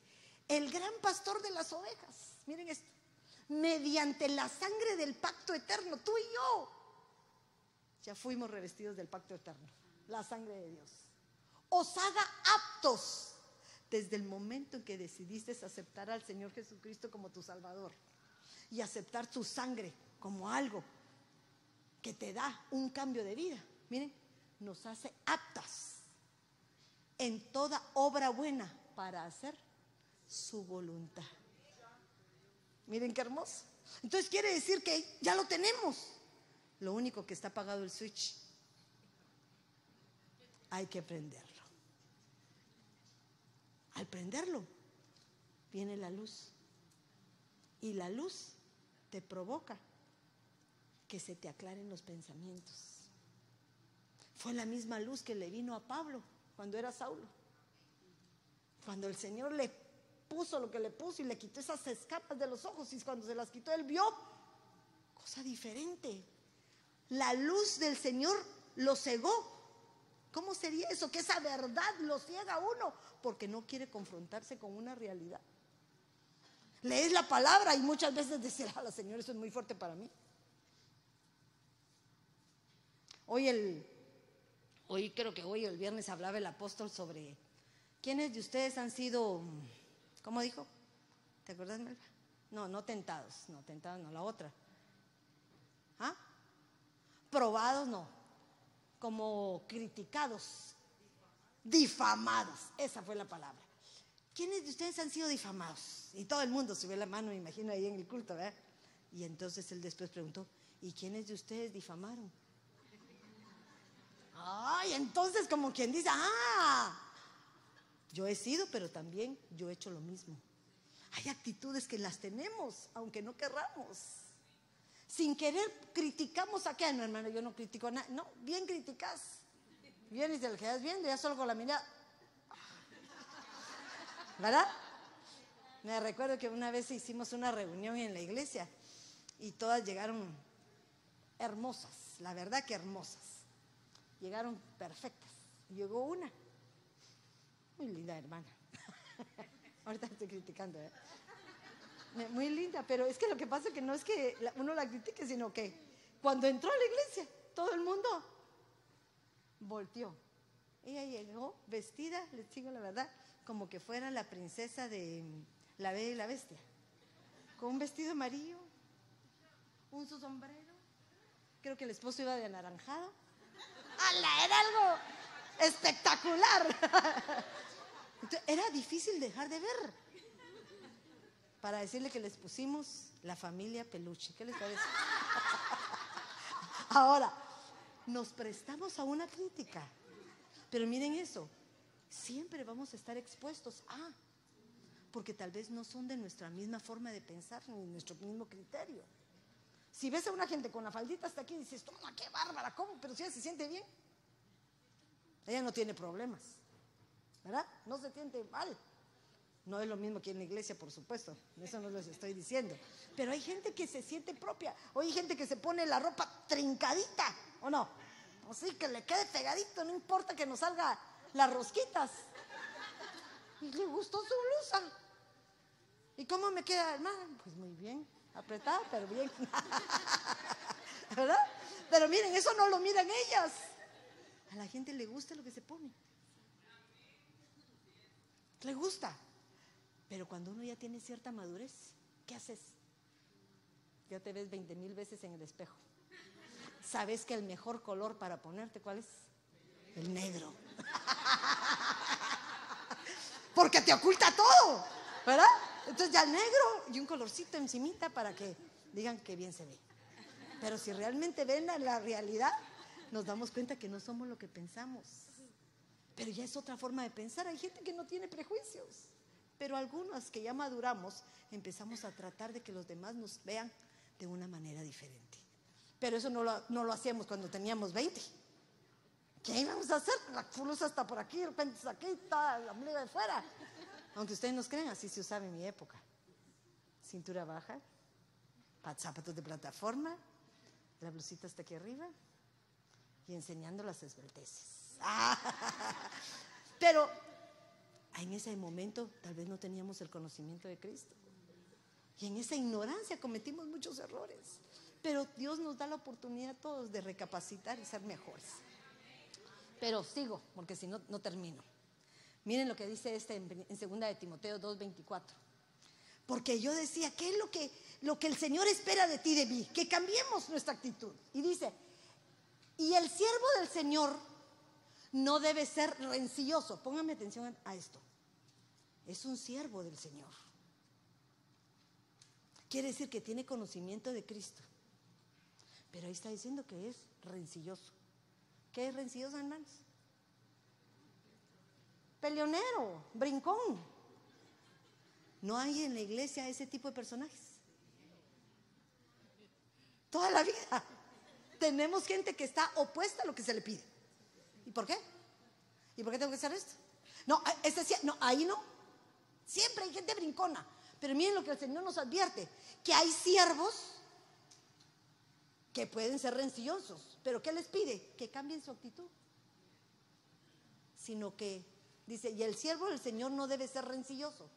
el gran pastor de las ovejas, miren esto, mediante la sangre del pacto eterno, tú y yo, ya fuimos revestidos del pacto eterno la sangre de Dios. Os haga aptos desde el momento en que decidiste aceptar al Señor Jesucristo como tu Salvador y aceptar tu sangre como algo que te da un cambio de vida. Miren, nos hace aptas en toda obra buena para hacer su voluntad. Miren qué hermoso. Entonces quiere decir que ya lo tenemos. Lo único que está apagado el switch hay que prenderlo. Al prenderlo, viene la luz. Y la luz te provoca que se te aclaren los pensamientos. Fue la misma luz que le vino a Pablo cuando era Saulo. Cuando el Señor le puso lo que le puso y le quitó esas escapas de los ojos y cuando se las quitó él vio cosa diferente. La luz del Señor lo cegó ¿Cómo sería eso? Que esa verdad lo ciega a uno porque no quiere confrontarse con una realidad. Lees la palabra y muchas veces dices, la Señor, eso es muy fuerte para mí. Hoy el, hoy creo que hoy el viernes hablaba el apóstol sobre quiénes de ustedes han sido, ¿cómo dijo? ¿Te acuerdas, Melba? No, no tentados, no tentados, no la otra. ¿Ah? Probados, no como criticados, difamados. Esa fue la palabra. ¿Quiénes de ustedes han sido difamados? Y todo el mundo subió la mano, me imagino, ahí en el culto, ¿verdad? Y entonces él después preguntó, ¿y quiénes de ustedes difamaron? Ay, entonces como quien dice, ah, yo he sido, pero también yo he hecho lo mismo. Hay actitudes que las tenemos, aunque no querramos. Sin querer criticamos a qué, no hermano, yo no critico a nadie, no, bien criticas, bien y te lo quedas viendo, ya solo con la mirada, ¿verdad? Me recuerdo que una vez hicimos una reunión en la iglesia y todas llegaron hermosas, la verdad que hermosas, llegaron perfectas, llegó una, muy linda hermana, ahorita estoy criticando, ¿eh? Muy linda, pero es que lo que pasa es que no es que uno la critique, sino que cuando entró a la iglesia, todo el mundo volteó. Ella llegó vestida, les digo la verdad, como que fuera la princesa de La Bella y la Bestia. Con un vestido amarillo, un su sombrero. Creo que el esposo iba de anaranjado. ¡Hala! Era algo espectacular. Entonces, era difícil dejar de ver. Para decirle que les pusimos la familia peluche. ¿Qué les parece? Ahora, nos prestamos a una crítica. Pero miren eso, siempre vamos a estar expuestos a, porque tal vez no son de nuestra misma forma de pensar ni nuestro mismo criterio. Si ves a una gente con la faldita hasta aquí, dices, toma, qué bárbara, ¿cómo? Pero si ella se siente bien. Ella no tiene problemas, ¿verdad? No se siente mal. No es lo mismo que en la iglesia, por supuesto, eso no les estoy diciendo. Pero hay gente que se siente propia, o hay gente que se pone la ropa trincadita, ¿o no? Así que le quede pegadito, no importa que nos salga las rosquitas. Y le gustó su blusa. ¿Y cómo me queda, hermano? Pues muy bien, apretada, pero bien. ¿Verdad? Pero miren, eso no lo miran ellas. A la gente le gusta lo que se pone. Le gusta. Pero cuando uno ya tiene cierta madurez, ¿qué haces? Ya te ves 20 mil veces en el espejo. ¿Sabes que el mejor color para ponerte cuál es? El negro. Porque te oculta todo, ¿verdad? Entonces ya el negro y un colorcito encimita para que digan que bien se ve. Pero si realmente ven la realidad, nos damos cuenta que no somos lo que pensamos. Pero ya es otra forma de pensar. Hay gente que no tiene prejuicios. Pero algunos que ya maduramos empezamos a tratar de que los demás nos vean de una manera diferente. Pero eso no lo, hacíamos cuando teníamos 20. ¿Qué íbamos a hacer? La fulusa está por aquí, de repente aquí, está la ombligo de fuera. Aunque ustedes nos crean, así se usaba en mi época. Cintura baja, zapatos de plataforma, la blusita hasta aquí arriba y enseñando las esbelteces. Pero en ese momento tal vez no teníamos el conocimiento de Cristo. Y en esa ignorancia cometimos muchos errores. Pero Dios nos da la oportunidad a todos de recapacitar y ser mejores. Pero sigo, porque si no, no termino. Miren lo que dice este en, en segunda de Timoteo 2.24. Porque yo decía, ¿qué es lo que, lo que el Señor espera de ti, de mí? Que cambiemos nuestra actitud. Y dice, y el siervo del Señor no debe ser rencilloso. Pónganme atención a esto. Es un siervo del Señor. Quiere decir que tiene conocimiento de Cristo. Pero ahí está diciendo que es rencilloso. ¿Qué es rencilloso, hermanos? Peleonero, brincón. No hay en la iglesia ese tipo de personajes. Toda la vida tenemos gente que está opuesta a lo que se le pide. ¿Y por qué? ¿Y por qué tengo que hacer esto? No, este, no, ahí no. Siempre hay gente brincona. Pero miren lo que el Señor nos advierte, que hay siervos que pueden ser rencillosos. Pero ¿qué les pide? Que cambien su actitud. Sino que, dice, y el siervo del Señor no debe ser rencilloso,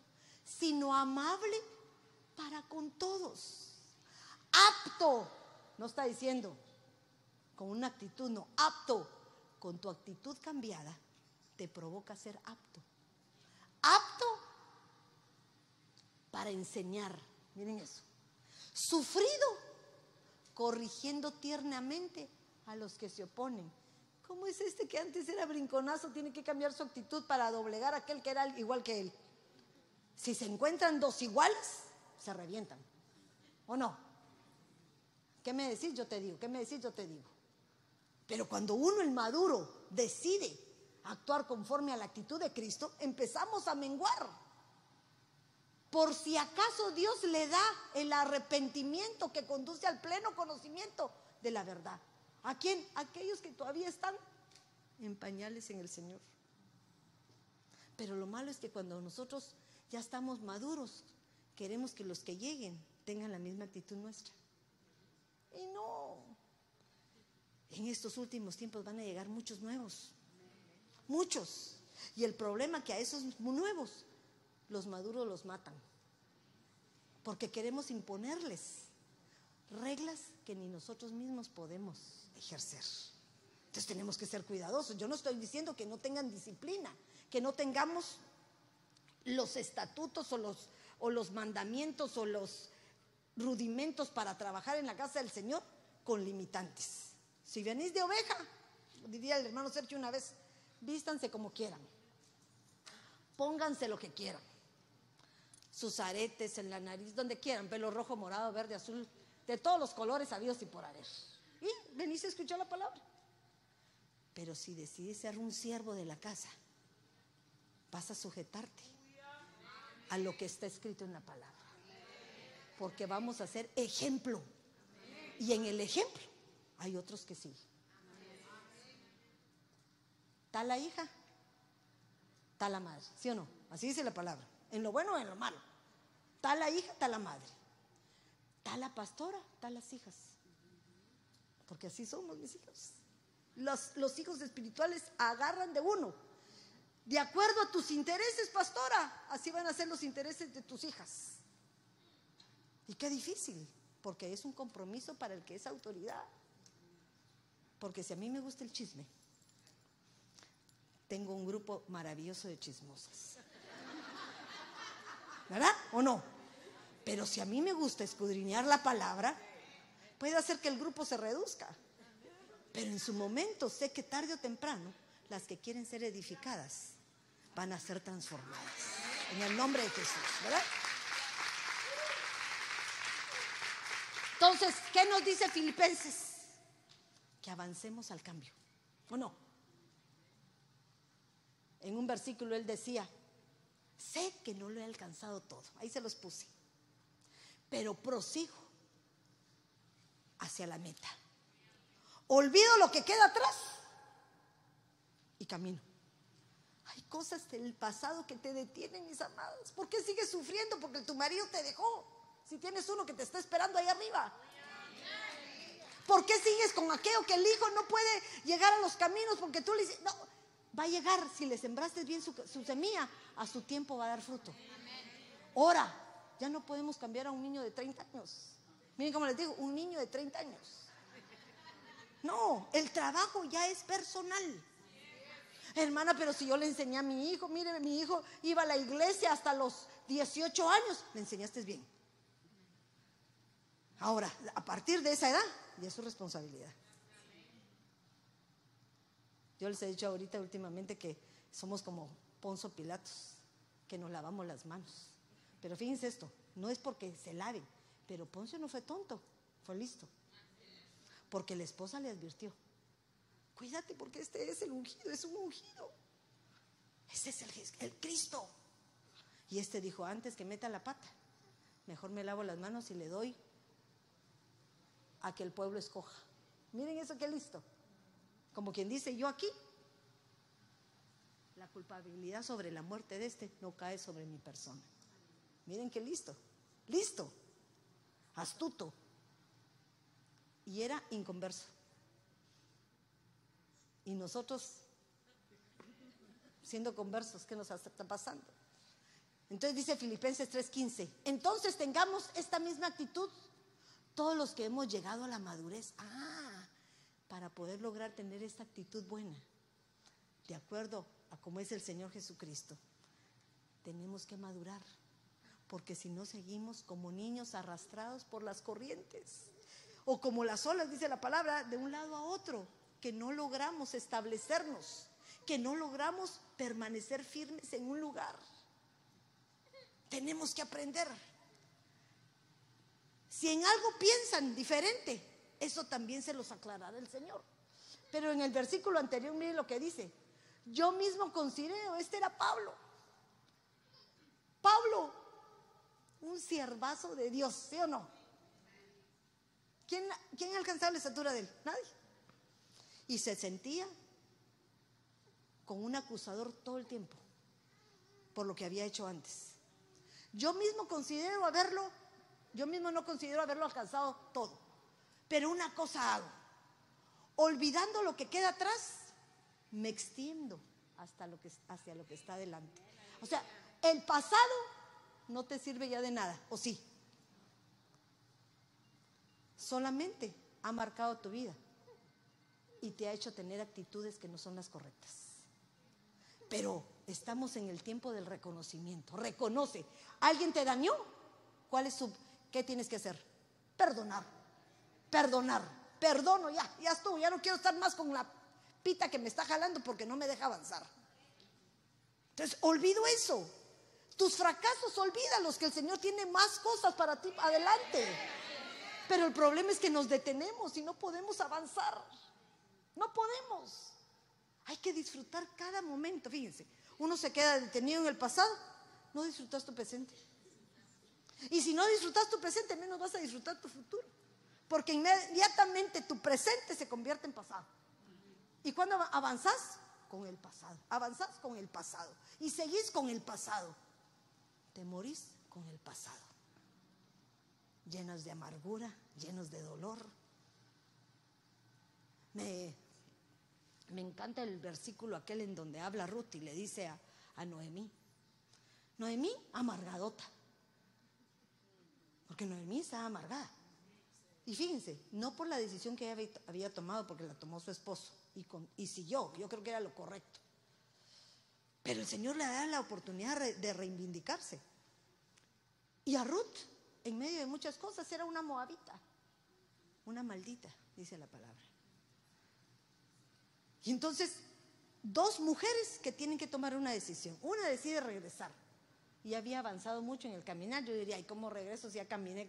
sino amable para con todos. Apto, no está diciendo con una actitud, no, apto. Con tu actitud cambiada, te provoca ser apto. Apto para enseñar. Miren eso. Sufrido, corrigiendo tiernamente a los que se oponen. ¿Cómo es este que antes era brinconazo? Tiene que cambiar su actitud para doblegar a aquel que era igual que él. Si se encuentran dos iguales, se revientan. ¿O no? ¿Qué me decís? Yo te digo. ¿Qué me decís? Yo te digo. Pero cuando uno, el maduro, decide actuar conforme a la actitud de Cristo, empezamos a menguar por si acaso Dios le da el arrepentimiento que conduce al pleno conocimiento de la verdad. ¿A quién? aquellos que todavía están en pañales en el Señor. Pero lo malo es que cuando nosotros ya estamos maduros, queremos que los que lleguen tengan la misma actitud nuestra. Y no. En estos últimos tiempos van a llegar muchos nuevos. Muchos. Y el problema es que a esos nuevos los maduros los matan. Porque queremos imponerles reglas que ni nosotros mismos podemos ejercer. Entonces tenemos que ser cuidadosos. Yo no estoy diciendo que no tengan disciplina, que no tengamos los estatutos o los, o los mandamientos o los rudimentos para trabajar en la casa del Señor con limitantes. Si venís de oveja, diría el hermano Sergio una vez, vístanse como quieran. Pónganse lo que quieran. Sus aretes en la nariz, donde quieran, pelo rojo, morado, verde, azul, de todos los colores habidos y por haber. Y venís a escuchar la palabra. Pero si decides ser un siervo de la casa, vas a sujetarte a lo que está escrito en la palabra. Porque vamos a ser ejemplo. Y en el ejemplo hay otros que sí. Está la hija, está la madre, ¿sí o no? Así dice la palabra. En lo bueno o en lo malo. Está la hija, está la madre. Está la pastora, está las hijas. Porque así somos mis hijos. Los, los hijos espirituales agarran de uno. De acuerdo a tus intereses, pastora, así van a ser los intereses de tus hijas. Y qué difícil, porque es un compromiso para el que es autoridad. Porque si a mí me gusta el chisme, tengo un grupo maravilloso de chismosas. ¿Verdad? ¿O no? Pero si a mí me gusta escudriñar la palabra, puede hacer que el grupo se reduzca. Pero en su momento sé que tarde o temprano las que quieren ser edificadas van a ser transformadas. En el nombre de Jesús, ¿verdad? Entonces, ¿qué nos dice Filipenses? Que avancemos al cambio. ¿O no? En un versículo él decía, sé que no lo he alcanzado todo. Ahí se los puse. Pero prosigo hacia la meta. Olvido lo que queda atrás y camino. Hay cosas del pasado que te detienen, mis amados. ¿Por qué sigues sufriendo? Porque tu marido te dejó. Si tienes uno que te está esperando ahí arriba. ¿Por qué sigues con aquello que el hijo no puede llegar a los caminos? Porque tú le dices, no, va a llegar. Si le sembraste bien su, su semilla, a su tiempo va a dar fruto. Ahora, ya no podemos cambiar a un niño de 30 años. Miren cómo les digo, un niño de 30 años. No, el trabajo ya es personal. Hermana, pero si yo le enseñé a mi hijo, mire, mi hijo iba a la iglesia hasta los 18 años, le enseñaste bien. Ahora, a partir de esa edad, ya es su responsabilidad. Yo les he dicho ahorita últimamente que somos como Ponzo Pilatos, que nos lavamos las manos. Pero fíjense esto, no es porque se lave, pero Poncio no fue tonto, fue listo. Porque la esposa le advirtió, cuídate porque este es el ungido, es un ungido. Este es el Cristo. Y este dijo, antes que meta la pata, mejor me lavo las manos y le doy a que el pueblo escoja. Miren eso que listo. Como quien dice, yo aquí, la culpabilidad sobre la muerte de este no cae sobre mi persona. Miren qué listo, listo, astuto. Y era inconverso. Y nosotros, siendo conversos, ¿qué nos está pasando? Entonces dice Filipenses 3:15, entonces tengamos esta misma actitud todos los que hemos llegado a la madurez. Ah, para poder lograr tener esta actitud buena, de acuerdo a cómo es el Señor Jesucristo, tenemos que madurar, porque si no seguimos como niños arrastrados por las corrientes, o como las olas, dice la palabra, de un lado a otro, que no logramos establecernos, que no logramos permanecer firmes en un lugar. Tenemos que aprender. Si en algo piensan diferente, eso también se los aclarará el Señor. Pero en el versículo anterior, miren lo que dice. Yo mismo considero, este era Pablo. Pablo, un siervazo de Dios, ¿sí o no? ¿Quién, ¿Quién la estatura de él? Nadie. Y se sentía con un acusador todo el tiempo por lo que había hecho antes. Yo mismo considero haberlo, yo mismo no considero haberlo alcanzado todo, pero una cosa hago, olvidando lo que queda atrás, me extiendo hasta lo que, hacia lo que está adelante. O sea, el pasado no te sirve ya de nada, ¿o sí? Solamente ha marcado tu vida y te ha hecho tener actitudes que no son las correctas. Pero estamos en el tiempo del reconocimiento. Reconoce. ¿Alguien te dañó? ¿Cuál es su qué tienes que hacer? Perdonar. Perdonar. Perdono ya, ya estuvo, ya no quiero estar más con la pita que me está jalando porque no me deja avanzar. Entonces, olvido eso. Tus fracasos, olvídalos, que el Señor tiene más cosas para ti adelante. Pero el problema es que nos detenemos y no podemos avanzar. No podemos. Hay que disfrutar cada momento. Fíjense, uno se queda detenido en el pasado, no disfrutas tu presente. Y si no disfrutas tu presente, menos vas a disfrutar tu futuro. Porque inmediatamente tu presente se convierte en pasado. ¿Y cuando avanzas? Con el pasado. Avanzás con el pasado. Y seguís con el pasado. Te morís con el pasado. Llenos de amargura, llenos de dolor. Me, me encanta el versículo aquel en donde habla Ruth y le dice a, a Noemí. Noemí, amargadota. Porque Noemí estaba amargada. Y fíjense, no por la decisión que ella había tomado, porque la tomó su esposo y, con, siguió, yo creo que era lo correcto. Pero el Señor le da la oportunidad de reivindicarse. Y a Ruth, en medio de muchas cosas, era una moabita, una maldita, dice la palabra. Y entonces, dos mujeres que tienen que tomar una decisión. Una decide regresar. Y había avanzado mucho en el caminar. Yo diría, ¿y cómo regreso si ya caminé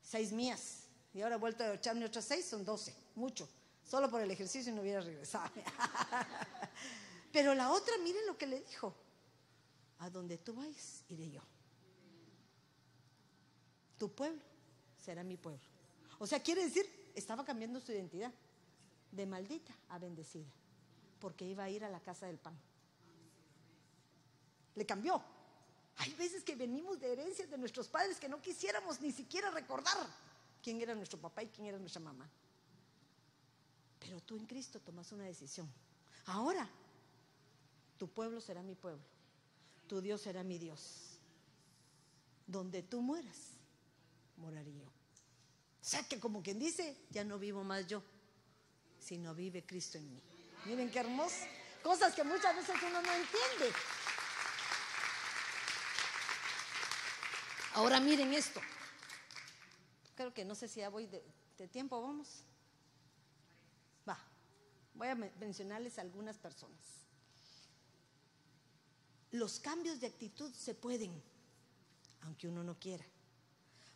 seis mías? Y ahora he vuelto a echarme otras seis, son doce, mucho. Solo por el ejercicio no hubiera regresado. Pero la otra, miren lo que le dijo. A donde tú vayas, iré yo. Tu pueblo será mi pueblo. O sea, quiere decir, estaba cambiando su identidad de maldita a bendecida, porque iba a ir a la casa del pan. Le cambió. Hay veces que venimos de herencias de nuestros padres que no quisiéramos ni siquiera recordar quién era nuestro papá y quién era nuestra mamá. Pero tú en Cristo tomas una decisión. Ahora, tu pueblo será mi pueblo, tu Dios será mi Dios. Donde tú mueras, moraré yo. O sea que como quien dice, ya no vivo más yo, sino vive Cristo en mí. Miren qué hermoso. Cosas que muchas veces uno no entiende. Ahora miren esto. Creo que no sé si ya voy de, tiempo, vamos. Va, voy a mencionarles algunas personas. Los cambios de actitud se pueden, aunque uno no quiera,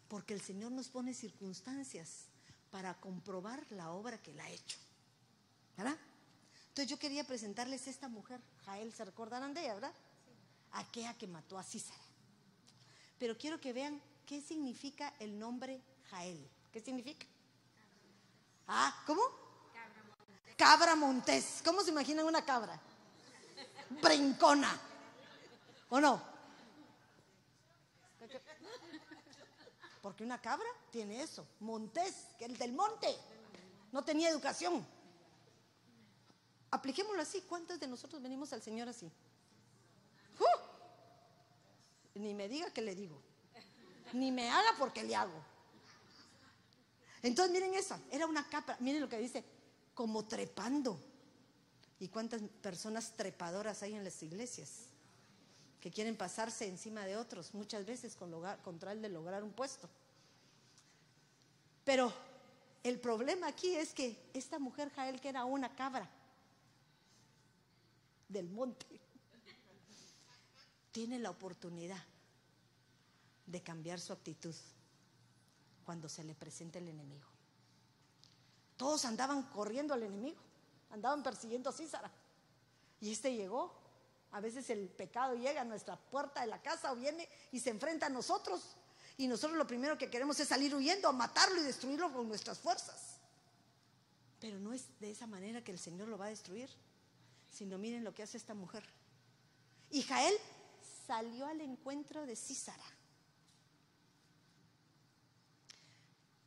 porque el Señor nos pone circunstancias para comprobar la obra que Él ha hecho. ¿Verdad? Entonces yo quería presentarles a esta mujer, Jael, ¿se recordarán de ella, verdad? Aquella que mató a Císara. Pero quiero que vean qué significa el nombre Jael. ¿Qué significa? Ah, ¿cómo? Cabra montés. ¿Cómo se imaginan una cabra? Brincona. ¿O no? Porque una cabra tiene eso. Montés, el del monte. No tenía educación. Apliquémoslo así. ¿Cuántos de nosotros venimos al Señor así? Ni me diga que le digo. Ni me haga porque le hago. Entonces miren eso, era una capa, miren lo que dice, como trepando. ¿Y cuántas personas trepadoras hay en las iglesias? Que quieren pasarse encima de otros, muchas veces con, con tal de lograr un puesto. Pero el problema aquí es que esta mujer Jael, que era una cabra del monte, tiene la oportunidad de cambiar su actitud cuando se le presenta el enemigo. Todos andaban corriendo al enemigo, andaban persiguiendo a Císara. Y este llegó. A veces el pecado llega a nuestra puerta de la casa o viene y se enfrenta a nosotros. Y nosotros lo primero que queremos es salir huyendo, a matarlo y destruirlo con nuestras fuerzas. Pero no es de esa manera que el Señor lo va a destruir, sino miren lo que hace esta mujer. Y salió al encuentro de Císara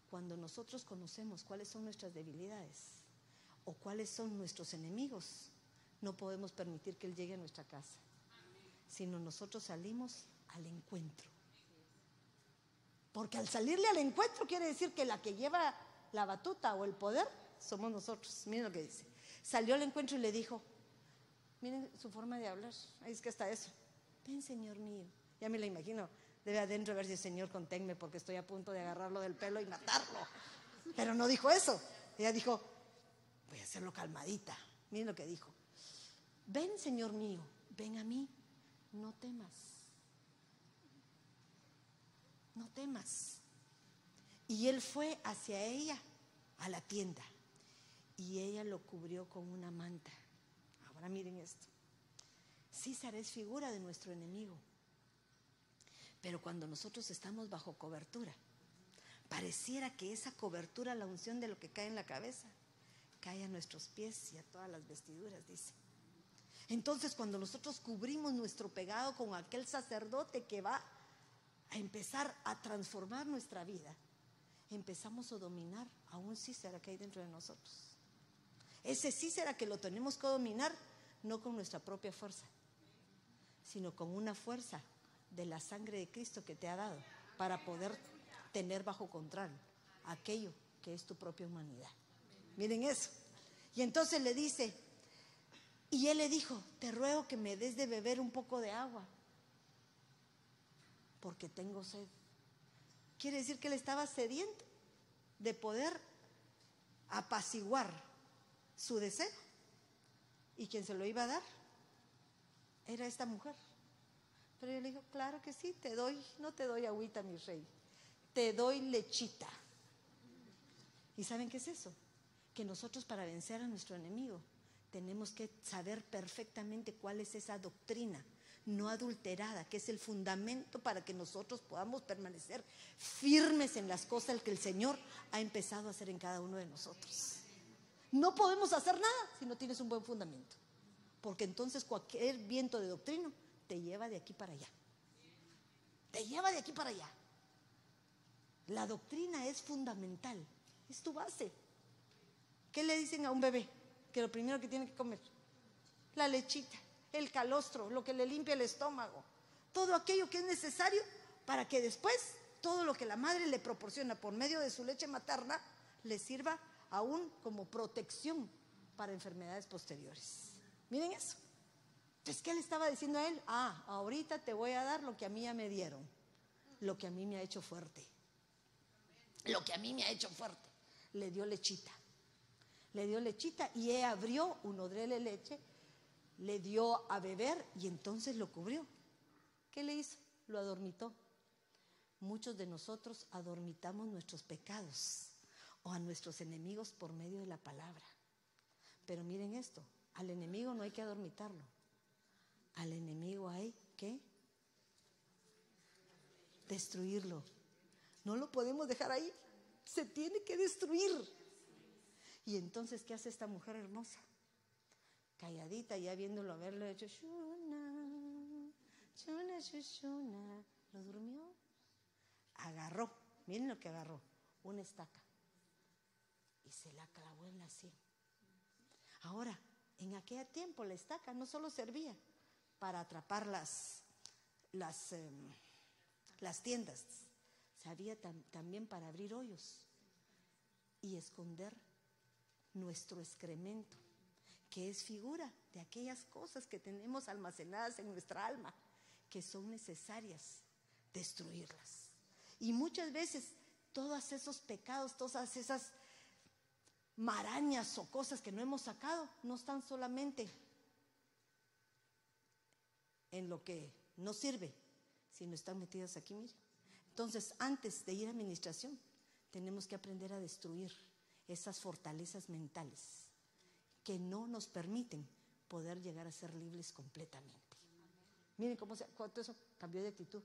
cuando nosotros conocemos cuáles son nuestras debilidades o cuáles son nuestros enemigos, no podemos permitir que Él llegue a nuestra casa, sino nosotros salimos al encuentro. Porque al salirle al encuentro quiere decir que la que lleva la batuta o el poder somos nosotros. Miren lo que dice. Salió al encuentro y le dijo, miren su forma de hablar, es que está eso. Ven, Señor mío. Ya me la imagino debe adentro ver si el Señor conténme porque estoy a punto de agarrarlo del pelo y matarlo. Pero no dijo eso. Ella dijo, voy a hacerlo calmadita. Miren lo que dijo. Ven, Señor mío, ven a mí. no temas, no temas. Y él fue hacia ella a la tienda y ella lo cubrió con una manta. Ahora miren esto. César es figura de nuestro enemigo. Pero cuando nosotros estamos bajo cobertura, pareciera que esa cobertura, la unción de lo que cae en la cabeza, cae a nuestros pies y a todas las vestiduras, dice. Entonces cuando nosotros cubrimos nuestro pegado con aquel sacerdote que va a empezar a transformar nuestra vida, empezamos a dominar a un Cícera que hay dentro de nosotros. Ese Cícera que lo tenemos que dominar no con nuestra propia fuerza, sino con una fuerza de la sangre de Cristo que te ha dado para poder tener bajo control aquello que es tu propia humanidad. Miren eso. Y entonces le dice, y él le dijo, te ruego que me des de beber un poco de agua, porque tengo sed. Quiere decir que él estaba sediento de poder apaciguar su deseo. ¿Y quien se lo iba a dar? Era esta mujer. Pero yo le dijo, claro que sí, te doy, no te doy agüita, mi rey, te doy lechita. ¿Y saben qué es eso? Que nosotros para vencer a nuestro enemigo tenemos que saber perfectamente cuál es esa doctrina no adulterada, que es el fundamento para que nosotros podamos permanecer firmes en las cosas que el Señor ha empezado a hacer en cada uno de nosotros. No podemos hacer nada si no tienes un buen fundamento, porque entonces cualquier viento de doctrina te lleva de aquí para allá. Te lleva de aquí para allá. La doctrina es fundamental, es tu base. ¿Qué le dicen a un bebé? Que lo primero que tiene que comer, la lechita, el calostro, lo que le limpia el estómago, todo aquello que es necesario para que después todo lo que la madre le proporciona por medio de su leche materna le sirva aún como protección para enfermedades posteriores. Miren eso. Entonces, ¿qué le estaba diciendo a él? Ah, ahorita te voy a dar lo que a mí ya me dieron, lo que a mí me ha hecho fuerte. Lo que a mí me ha hecho fuerte. Le dio lechita. Le dio lechita y él abrió un odrele de leche, le dio a beber y entonces lo cubrió. ¿Qué le hizo? Lo adormitó. Muchos de nosotros adormitamos nuestros pecados o a nuestros enemigos por medio de la palabra. Pero miren esto, al enemigo no hay que adormitarlo al enemigo hay que destruirlo. No lo podemos dejar ahí. Se tiene que destruir. Y entonces, ¿qué hace esta mujer hermosa? Calladita, ya viéndolo haberlo hecho, shuna, shuna, shuna, lo durmió. Agarró, miren lo que agarró, una estaca. Y se la clavó en la sien. Ahora, en aquel tiempo la estaca no solo servía para atrapar las, las, em, las tiendas. Sabía también para abrir hoyos y esconder nuestro excremento, que es figura de aquellas cosas que tenemos almacenadas en nuestra alma, que son necesarias destruirlas. Y muchas veces todos esos pecados, todas esas marañas o cosas que no hemos sacado, no están solamente en lo que no sirve, si no están metidas aquí, mire. Entonces, antes de ir a administración, tenemos que aprender a destruir esas fortalezas mentales que no nos permiten poder llegar a ser libres completamente. Miren cómo se, cuánto eso cambió de actitud.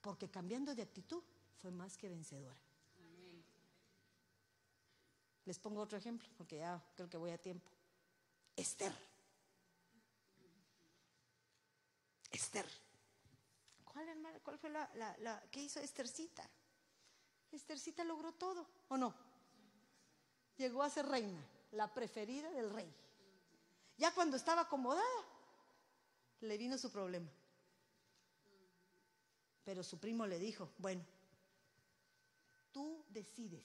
Porque cambiando de actitud fue más que vencedora. Les pongo otro ejemplo, porque ya creo que voy a tiempo. Esther. Esther. ¿Cuál, hermano? ¿Cuál fue la, la, qué hizo Esthercita? Esthercita logró todo, ¿o no? Llegó a ser reina, la preferida del rey. Ya cuando estaba acomodada, le vino su problema. Pero su primo le dijo, bueno, tú decides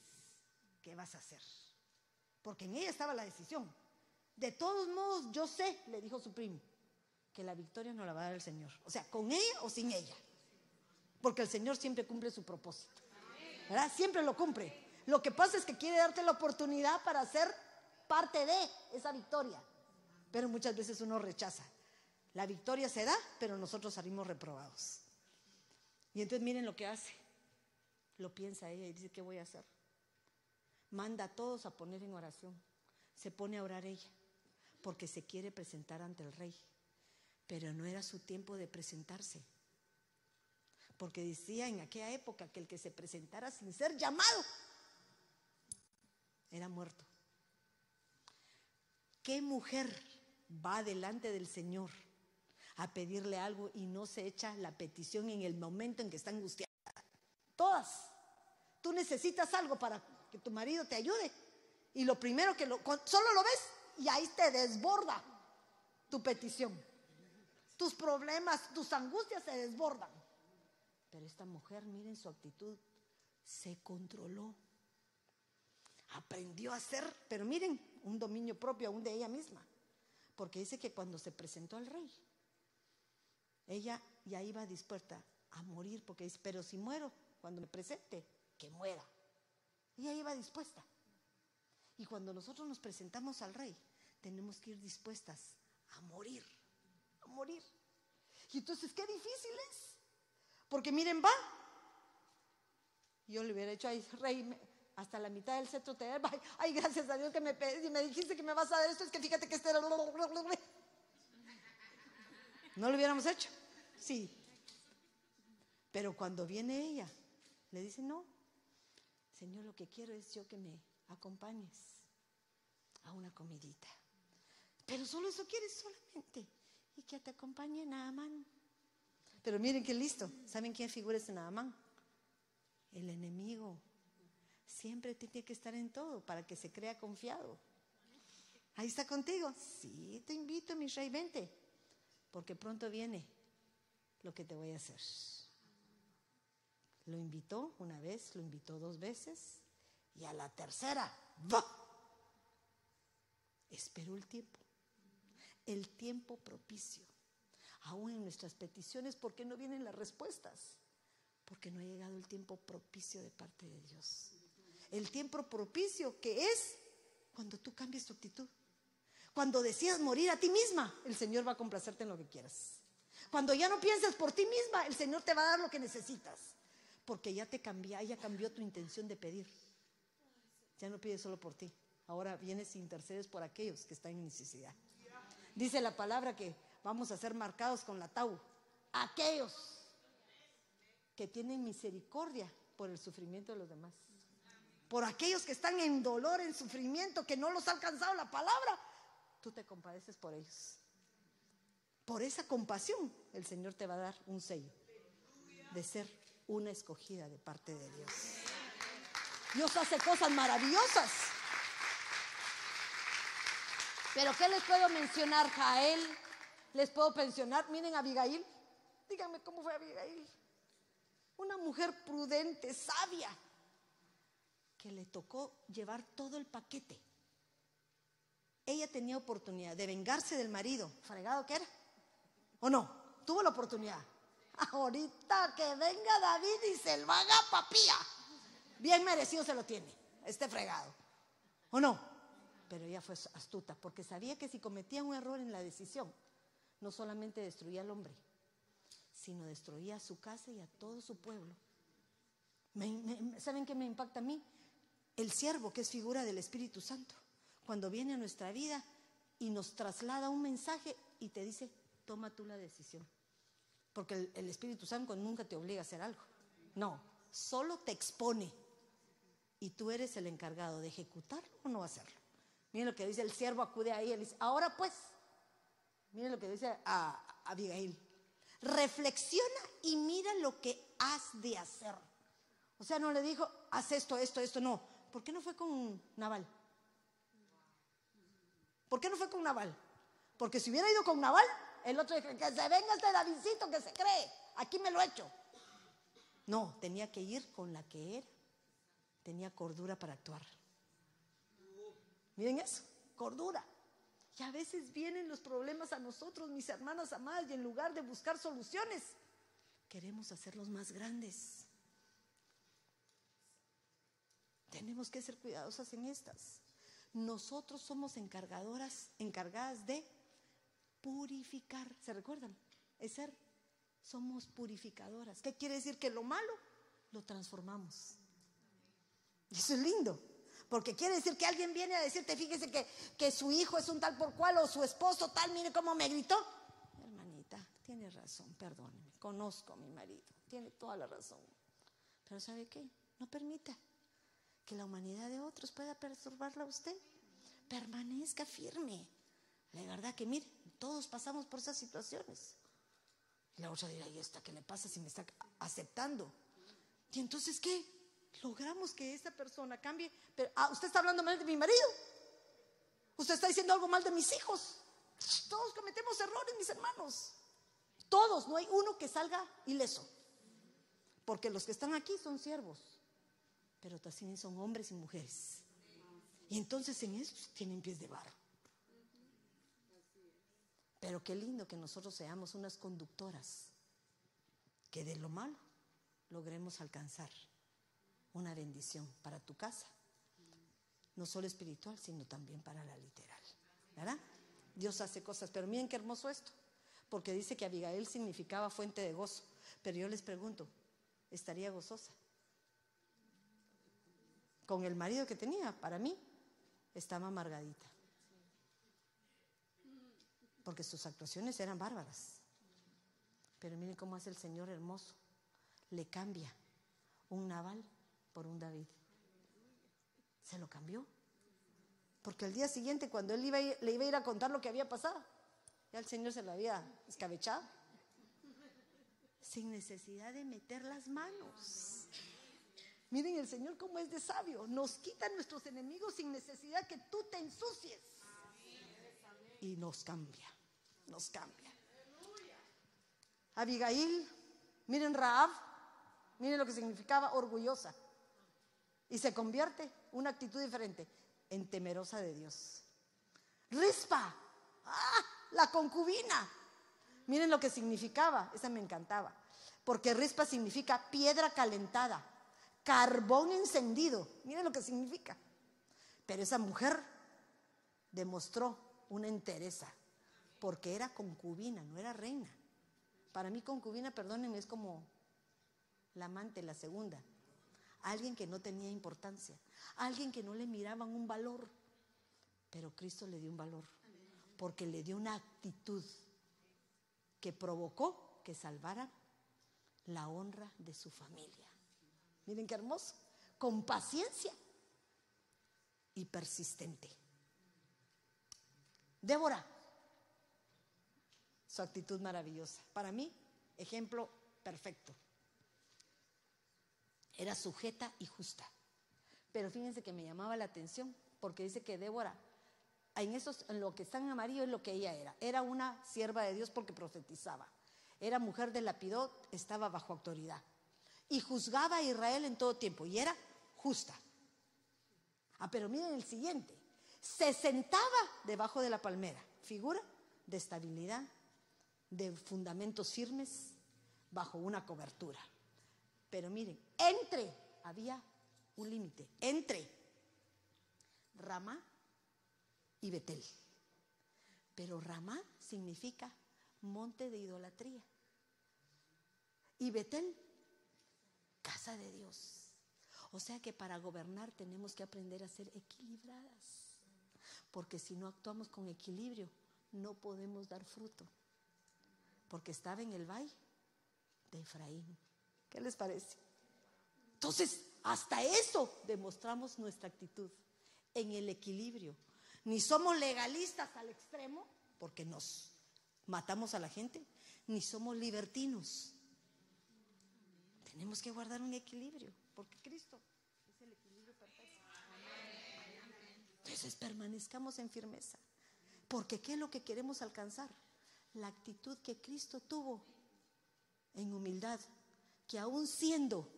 qué vas a hacer. Porque en ella estaba la decisión. De todos modos, yo sé, le dijo su primo, que la victoria no la va a dar el Señor. O sea, con ella o sin ella. Porque el Señor siempre cumple su propósito. ¿Verdad? Siempre lo cumple. Lo que pasa es que quiere darte la oportunidad para ser parte de esa victoria. Pero muchas veces uno rechaza. La victoria se da, pero nosotros salimos reprobados. Y entonces miren lo que hace. Lo piensa ella y dice, ¿qué voy a hacer? Manda a todos a poner en oración. Se pone a orar ella, porque se quiere presentar ante el rey. Pero no era su tiempo de presentarse. Porque decía en aquella época que el que se presentara sin ser llamado era muerto. ¿Qué mujer va delante del Señor a pedirle algo y no se echa la petición en el momento en que está angustiada? Todas. Tú necesitas algo para que tu marido te ayude y lo primero que lo, solo lo ves y ahí te desborda tu petición. Tus problemas, tus angustias se desbordan. Pero esta mujer, miren su actitud, se controló aprendió a hacer, pero miren, un dominio propio aún de ella misma. Porque dice que cuando se presentó al rey, ella ya iba dispuesta a morir, porque dice, pero si muero, cuando me presente, que muera. Ella iba dispuesta. Y cuando nosotros nos presentamos al rey, tenemos que ir dispuestas a morir, a morir. Y entonces, qué difícil es. Porque miren, va. Yo le hubiera dicho, ay, rey, hasta la mitad del cetro te ay, ay, gracias a Dios que me, me dijiste que me vas a dar esto, es que fíjate que este era... ¿No lo hubiéramos hecho? Sí. Pero cuando viene ella, le dice, no, Señor, lo que quiero es yo que me acompañes a una comidita. Pero solo eso quieres solamente. Y que te acompañe Naamán. Pero miren qué listo. ¿Saben quién figura ese Naamán? El enemigo Siempre tiene que estar en todo para que se crea confiado. Ahí está contigo. Sí, te invito, mi rey, vente. Porque pronto viene lo que te voy a hacer. Lo invitó una vez, lo invitó dos veces y a la tercera, va. Esperó el tiempo, el tiempo propicio. Aún en nuestras peticiones, ¿por qué no vienen las respuestas? Porque no ha llegado el tiempo propicio de parte de Dios el tiempo propicio que es cuando tú cambias tu actitud. Cuando decidas morir a ti misma, el Señor va a complacerte en lo que quieras. Cuando ya no pienses por ti misma, el Señor te va a dar lo que necesitas. Porque ya te cambia, ya cambió tu intención de pedir. Ya no pides solo por ti. Ahora vienes e intercedes por aquellos que están en necesidad. Dice la palabra que vamos a ser marcados con la tau. Aquellos que tienen misericordia por el sufrimiento de los demás por aquellos que están en dolor, en sufrimiento, que no los ha alcanzado la palabra, tú te compadeces por ellos. Por esa compasión el Señor te va a dar un sello de ser una escogida de parte de Dios. Dios hace cosas maravillosas. Pero ¿qué les puedo mencionar, Jael? Les puedo mencionar, miren a Abigail. Díganme cómo fue Abigail. Una mujer prudente, sabia que le tocó llevar todo el paquete. Ella tenía oportunidad de vengarse del marido, fregado que era, ¿o no? Tuvo la oportunidad. Ahorita que venga David y se lo haga papía, bien merecido se lo tiene, este fregado, ¿o no? Pero ella fue astuta porque sabía que si cometía un error en la decisión, no solamente destruía al hombre, sino destruía a su casa y a todo su pueblo. ¿Saben qué me impacta a mí? el siervo, que es figura del Espíritu Santo, cuando viene a nuestra vida y nos traslada un mensaje y te dice, toma tú la decisión. Porque el, Espíritu Santo nunca te obliga a hacer algo. No, solo te expone. Y tú eres el encargado de ejecutarlo o no hacerlo. Miren lo que dice el siervo, acude ahí, él dice, ahora pues, miren lo que dice a, a Abigail, reflexiona y mira lo que has de hacer. O sea, no le dijo, haz esto, esto, esto, no. ¿por qué no fue con Naval? ¿Por qué no fue con Naval? Porque si hubiera ido con Naval, el otro dice, que se venga este Davidcito que se cree, aquí me lo he hecho. No, tenía que ir con la que era. Tenía cordura para actuar. Miren eso, cordura. Y a veces vienen los problemas a nosotros, mis hermanas amadas, y en lugar de buscar soluciones, queremos hacerlos más grandes. Tenemos que ser cuidadosas en estas. Nosotros somos encargadoras, encargadas de purificar. ¿Se recuerdan? Es ser. Somos purificadoras. ¿Qué quiere decir? Que lo malo lo transformamos. Eso es lindo. Porque quiere decir que alguien viene a decirte, fíjese que, que su hijo es un tal por cual o su esposo tal, mire cómo me gritó. Hermanita, tiene razón, perdóneme. Conozco a mi marido, tiene toda la razón. Pero ¿sabe qué? No permita que la humanidad de otros pueda perturbarla a usted. Permanezca firme. La verdad que, mire, todos pasamos por esas situaciones. Y la otra dirá, ¿y esta qué le pasa si me está aceptando? ¿Y entonces qué? Logramos que esta persona cambie. Pero, ah, usted está hablando mal de mi marido. Usted está diciendo algo mal de mis hijos. Todos cometemos errores, mis hermanos. Todos, no hay uno que salga ileso. Porque los que están aquí son siervos pero también son hombres y mujeres. Y entonces en eso tienen pies de barro. Pero qué lindo que nosotros seamos unas conductoras que de lo malo logremos alcanzar una bendición para tu casa, no solo espiritual, sino también para la literal. ¿Verdad? Dios hace cosas, pero miren qué hermoso esto, porque dice que Abigail significaba fuente de gozo, pero yo les pregunto, ¿estaría gozosa? con el marido que tenía, para mí, estaba amargadita. Porque sus actuaciones eran bárbaras. Pero miren cómo hace el Señor hermoso. Le cambia un Naval por un David. Se lo cambió. Porque el día siguiente, cuando él iba le iba a ir a contar lo que había pasado, ya el Señor se lo había escabechado. Sin necesidad de meter las manos. Miren el Señor cómo es de sabio. Nos quita nuestros enemigos sin necesidad que tú te ensucies. Y nos cambia, nos cambia. Abigail, miren Raab, miren lo que significaba orgullosa. Y se convierte, una actitud diferente, en temerosa de Dios. Rispa, ¡ah! la concubina. Miren lo que significaba, esa me encantaba. Porque rispa significa piedra calentada carbón encendido. Miren lo que significa. Pero esa mujer demostró una entereza, porque era concubina, no era reina. Para mí concubina, perdónenme, es como la amante, la segunda. Alguien que no tenía importancia, alguien que no le miraban un valor. Pero Cristo le dio un valor, porque le dio una actitud que provocó que salvara la honra de su familia. Miren qué hermoso. Con paciencia y persistente. Débora, su actitud maravillosa. Para mí, ejemplo perfecto. Era sujeta y justa. Pero fíjense que me llamaba la atención porque dice que Débora, en, esos, en lo que está en amarillo es lo que ella era. Era una sierva de Dios porque profetizaba. Era mujer de lapidot, estaba bajo autoridad y juzgaba a Israel en todo tiempo y era justa. Ah, pero miren el siguiente. Se sentaba debajo de la palmera, figura de estabilidad, de fundamentos firmes, bajo una cobertura. Pero miren, entre, había un límite, entre Ramá y Betel. Pero Ramá significa monte de idolatría. Y Betel casa de Dios. O sea que para gobernar tenemos que aprender a ser equilibradas. Porque si no actuamos con equilibrio, no podemos dar fruto. Porque estaba en el valle de Efraín. ¿Qué les parece? Entonces, hasta eso demostramos nuestra actitud en el equilibrio. Ni somos legalistas al extremo, porque nos matamos a la gente, ni somos libertinos tenemos que guardar un equilibrio, porque Cristo es el equilibrio perfecto. Entonces permanezcamos en firmeza, porque ¿qué es lo que queremos alcanzar? La actitud que Cristo tuvo en humildad, que aún siendo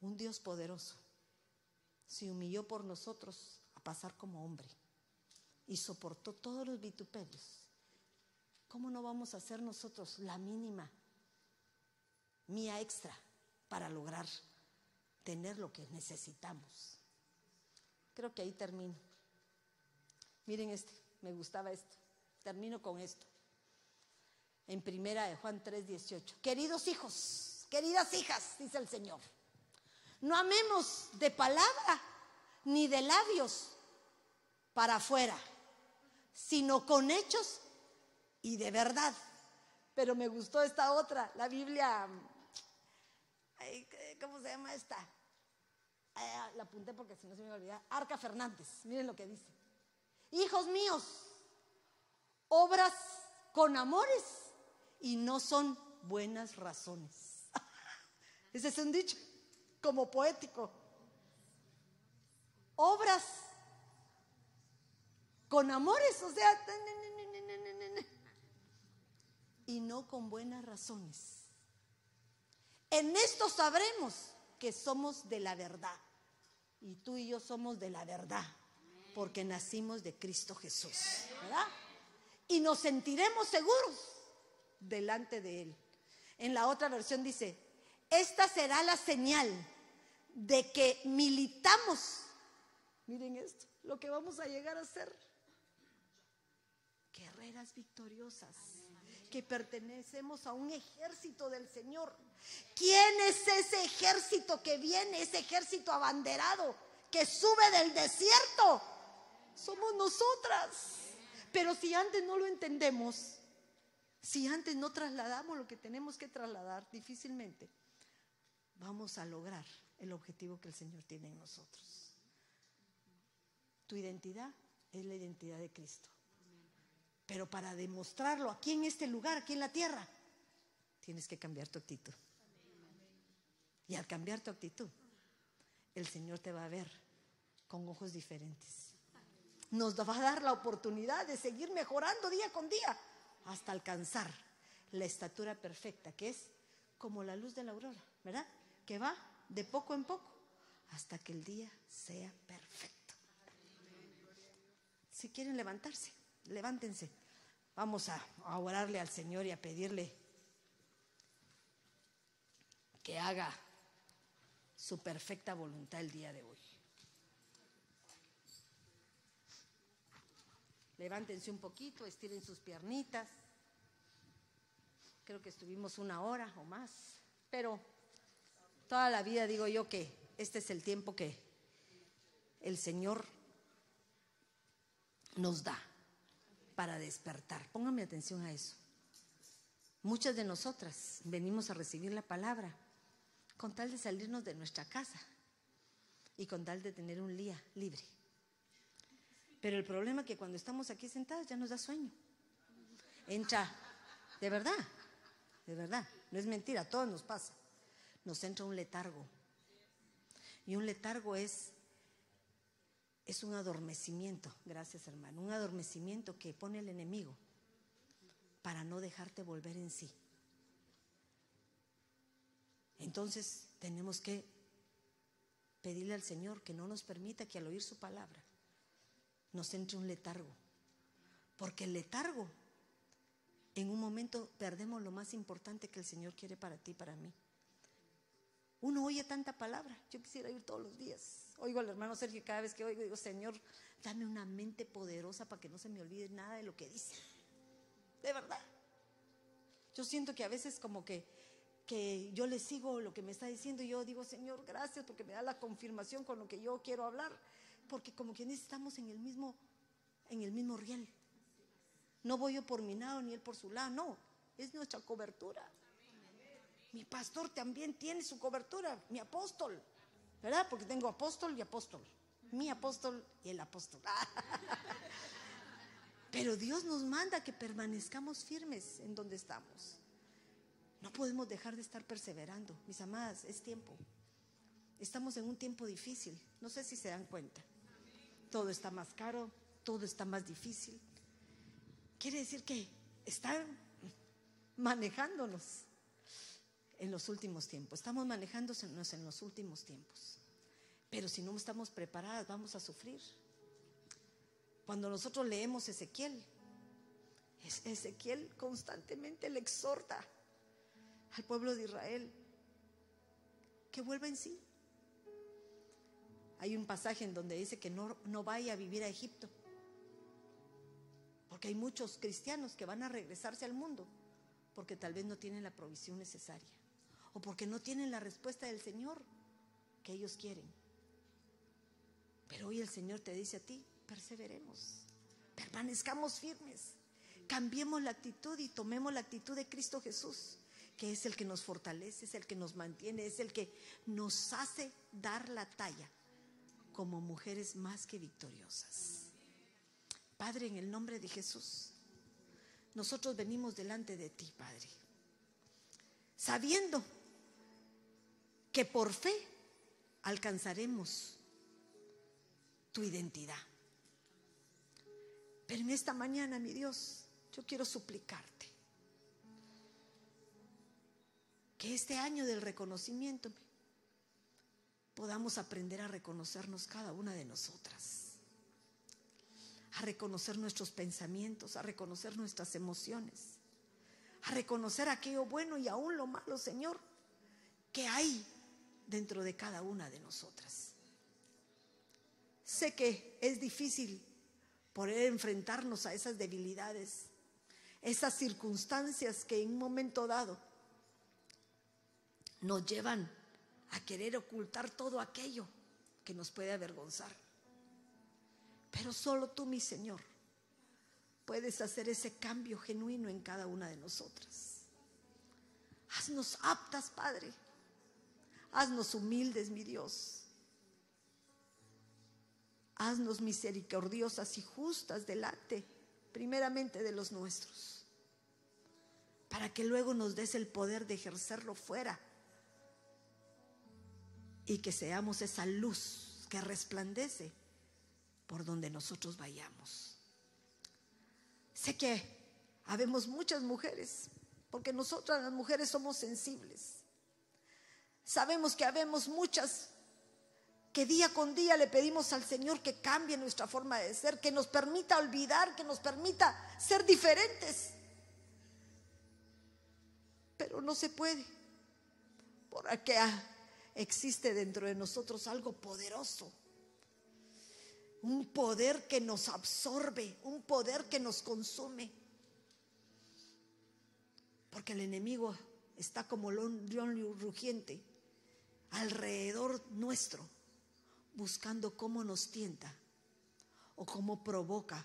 un Dios poderoso, se humilló por nosotros a pasar como hombre y soportó todos los vituperios. ¿Cómo no vamos a hacer nosotros la mínima mía extra para lograr tener lo que necesitamos. Creo que ahí termino. Miren este, me gustaba esto. Termino con esto. En primera de Juan 3, 18. Queridos hijos, queridas hijas, dice el Señor, no amemos de palabra ni de labios para afuera, sino con hechos y de verdad. Pero me gustó esta otra, la Biblia, ¿cómo se llama esta? la apunté porque si no se me va a olvidar. Arca Fernández, miren lo que dice. Hijos míos, obras con amores y no son buenas razones. Ese es un dicho como poético. Obras con amores, o sea, y no con buenas razones. En esto sabremos que somos de la verdad. Y tú y yo somos de la verdad, porque nacimos de Cristo Jesús. Y nos sentiremos seguros delante de Él. En la otra versión dice, esta será la señal de que militamos. Miren esto, lo que vamos a llegar a ser. Guerreras victoriosas, que pertenecemos a un ejército del Señor. ¿Quién es ese ejército que viene, ese ejército abanderado que sube del desierto? Somos nosotras. Pero si antes no lo entendemos, si antes no trasladamos lo que tenemos que trasladar, difícilmente vamos a lograr el objetivo que el Señor tiene en nosotros. Tu identidad es la identidad de Cristo. Pero para demostrarlo aquí en este lugar, aquí en la tierra, tienes que cambiar tu actitud. Y al cambiar tu actitud, el Señor te va a ver con ojos diferentes. Nos va a dar la oportunidad de seguir mejorando día con día hasta alcanzar la estatura perfecta, que es como la luz de la aurora, ¿verdad? Que va de poco en poco hasta que el día sea perfecto. Si quieren levantarse, levántense. Vamos a, orarle al Señor y a pedirle que haga su perfecta voluntad el día de hoy. Levántense un poquito, estiren sus piernitas. Creo que estuvimos una hora o más, pero toda la vida digo yo que este es el tiempo que el Señor nos da para despertar. Póngame atención a eso. Muchas de nosotras venimos a recibir la palabra con tal de salirnos de nuestra casa y con tal de tener un día libre. Pero el problema es que cuando estamos aquí sentadas ya nos da sueño. Entra, de verdad, de verdad, no es mentira, a todos nos pasa. Nos entra un letargo. Y un letargo es es un adormecimiento, gracias hermano, un adormecimiento que pone el enemigo para no dejarte volver en sí. Entonces tenemos que pedirle al Señor que no nos permita que al oír su palabra nos entre un letargo. Porque el letargo, en un momento perdemos lo más importante que el Señor quiere para ti y para mí. Uno oye tanta palabra, yo quisiera ir todos los días. Oigo al hermano Sergio cada vez que oigo, digo, Señor, dame una mente poderosa para que no se me olvide nada de lo que dice. De verdad. Yo siento que a veces como que que yo le sigo lo que me está diciendo y yo digo, Señor, gracias porque me da la confirmación con lo que yo quiero hablar, porque como quien estamos en el mismo, en el mismo riel. No voy yo por mi lado ni él por su lado, no, es nuestra cobertura. Mi pastor también tiene su cobertura, mi apóstol, ¿verdad? Porque tengo apóstol y apóstol, mi apóstol y el apóstol. Pero Dios nos manda que permanezcamos firmes en donde estamos. No podemos dejar de estar perseverando. Mis amadas, es tiempo. Estamos en un tiempo difícil. No sé si se dan cuenta. Todo está más caro, todo está más difícil. Quiere decir que están manejándonos en los últimos tiempos. Estamos manejándonos en los últimos tiempos. Pero si no estamos preparadas, vamos a sufrir. Cuando nosotros leemos Ezequiel, Ezequiel constantemente le exhorta al pueblo de Israel que vuelva en sí. Hay un pasaje en donde dice que no, no vaya a vivir a Egipto, Porque hay muchos cristianos que van a regresarse al mundo porque tal vez no tienen la provisión necesaria o porque no tienen la respuesta del Señor que ellos quieren. Pero hoy el Señor te dice a ti, perseveremos, permanezcamos firmes, cambiemos la actitud y tomemos la actitud de Cristo Jesús, que es el que nos fortalece, es el que nos mantiene, es el que nos hace dar la talla como mujeres más que victoriosas. Padre, en el nombre de Jesús, nosotros venimos delante de ti, Padre, sabiendo que por fe alcanzaremos tu identidad. Pero en esta mañana, mi Dios, yo quiero suplicarte que este año del reconocimiento podamos aprender a reconocernos cada una de nosotras, a reconocer nuestros pensamientos, a reconocer nuestras emociones, a reconocer aquello bueno y aún lo malo, Señor, que hay dentro de cada una de nosotras. Sé que es difícil poder enfrentarnos a esas debilidades, esas circunstancias que en un momento dado nos llevan a querer ocultar todo aquello que nos puede avergonzar. Pero solo tú, mi Señor, puedes hacer ese cambio genuino en cada una de nosotras. Haznos aptas, Padre. Haznos humildes, mi Dios. Haznos misericordiosas y justas delante, primeramente de los nuestros, para que luego nos des el poder de ejercerlo fuera y que seamos esa luz que resplandece por donde nosotros vayamos. Sé que habemos muchas mujeres, porque nosotras las mujeres somos sensibles. Sabemos que habemos muchas que día con día le pedimos al Señor que cambie nuestra forma de ser, que nos permita olvidar, que nos permita ser diferentes. Pero no se puede, porque existe dentro de nosotros algo poderoso, un poder que nos absorbe, un poder que nos consume. Porque el enemigo está como león rugiente alrededor nuestro buscando cómo nos tienta o cómo provoca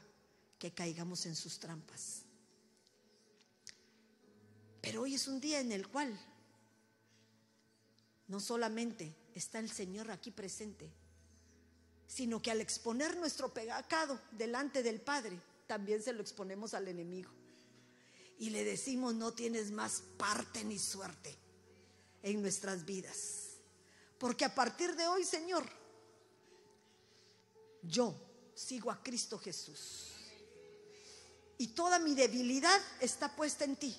que caigamos en sus trampas. Pero hoy es un día en el cual no solamente está el Señor aquí presente, sino que al exponer nuestro pecado delante del Padre, también se lo exponemos al enemigo. Y le decimos, no tienes más parte ni suerte en nuestras vidas. Porque a partir de hoy, Señor, yo sigo a Cristo Jesús. Y toda mi debilidad está puesta en ti.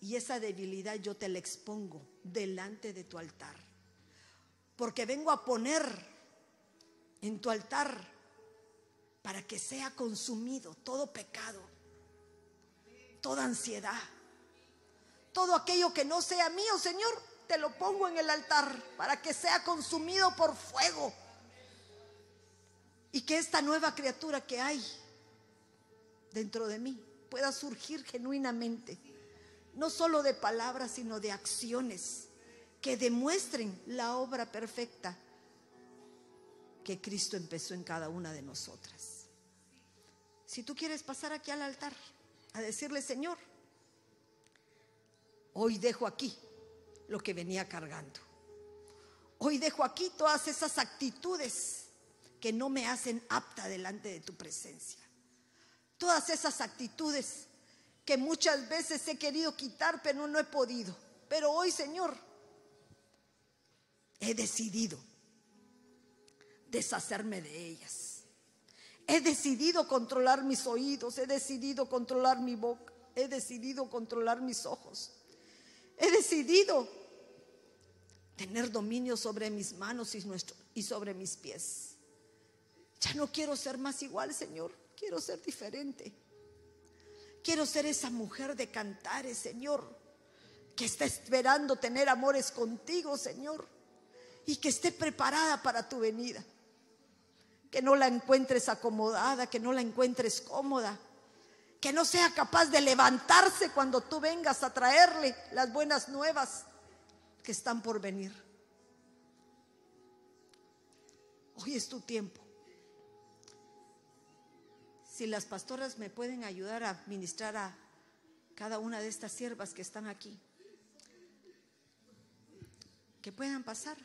Y esa debilidad yo te la expongo delante de tu altar. Porque vengo a poner en tu altar para que sea consumido todo pecado, toda ansiedad, todo aquello que no sea mío, Señor, te lo pongo en el altar para que sea consumido por fuego y que esta nueva criatura que hay dentro de mí pueda surgir genuinamente, no solo de palabras, sino de acciones que demuestren la obra perfecta que Cristo empezó en cada una de nosotras. Si tú quieres pasar aquí al altar a decirle, Señor, hoy dejo aquí lo que venía cargando. Hoy dejo aquí todas esas actitudes que no me hacen apta delante de tu presencia. Todas esas actitudes que muchas veces he querido quitar, pero no he podido. Pero hoy, Señor, he decidido deshacerme de ellas. He decidido controlar mis oídos, he decidido controlar mi boca, he decidido controlar mis ojos. He decidido tener dominio sobre mis manos y, sobre mis pies. Ya no quiero ser más igual, Señor. Quiero ser diferente. Quiero ser esa mujer de cantares, Señor, que está esperando tener amores contigo, Señor, y que esté preparada para tu venida. que no la encuentres acomodada, que no la encuentres cómoda, que no sea capaz de levantarse cuando tú vengas a traerle las buenas nuevas que están por venir. Hoy es tu tiempo. Si las pastoras me pueden ayudar a ministrar a cada una de estas siervas que están aquí, que puedan pasar.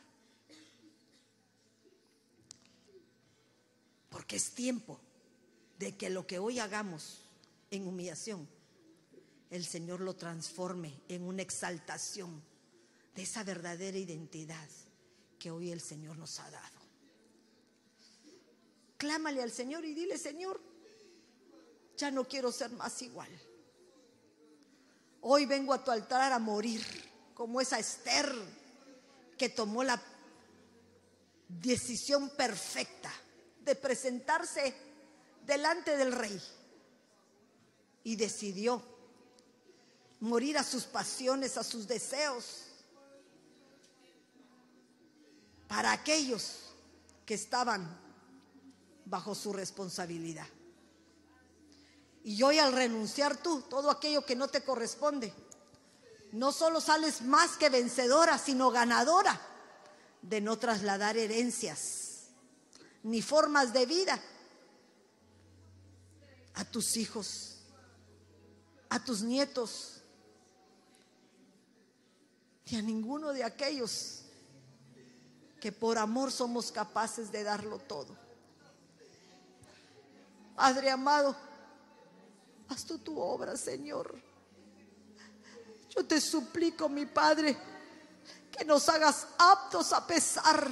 Porque es tiempo de que lo que hoy hagamos en humillación, el Señor lo transforme en una exaltación de esa verdadera identidad que hoy el Señor nos ha dado. Clámale al Señor y dile, Señor, ya no quiero ser más igual. Hoy vengo a tu altar a morir como esa Esther que tomó la decisión perfecta de presentarse delante del rey y decidió morir a sus pasiones, a sus deseos, para aquellos que estaban bajo su responsabilidad. Y hoy al renunciar tú todo aquello que no te corresponde, no solo sales más que vencedora, sino ganadora de no trasladar herencias ni formas de vida a tus hijos, a tus nietos, ni a ninguno de aquellos que por amor somos capaces de darlo todo. Padre amado, haz tu obra, Señor. Yo te suplico, mi Padre, que nos hagas aptos a pesar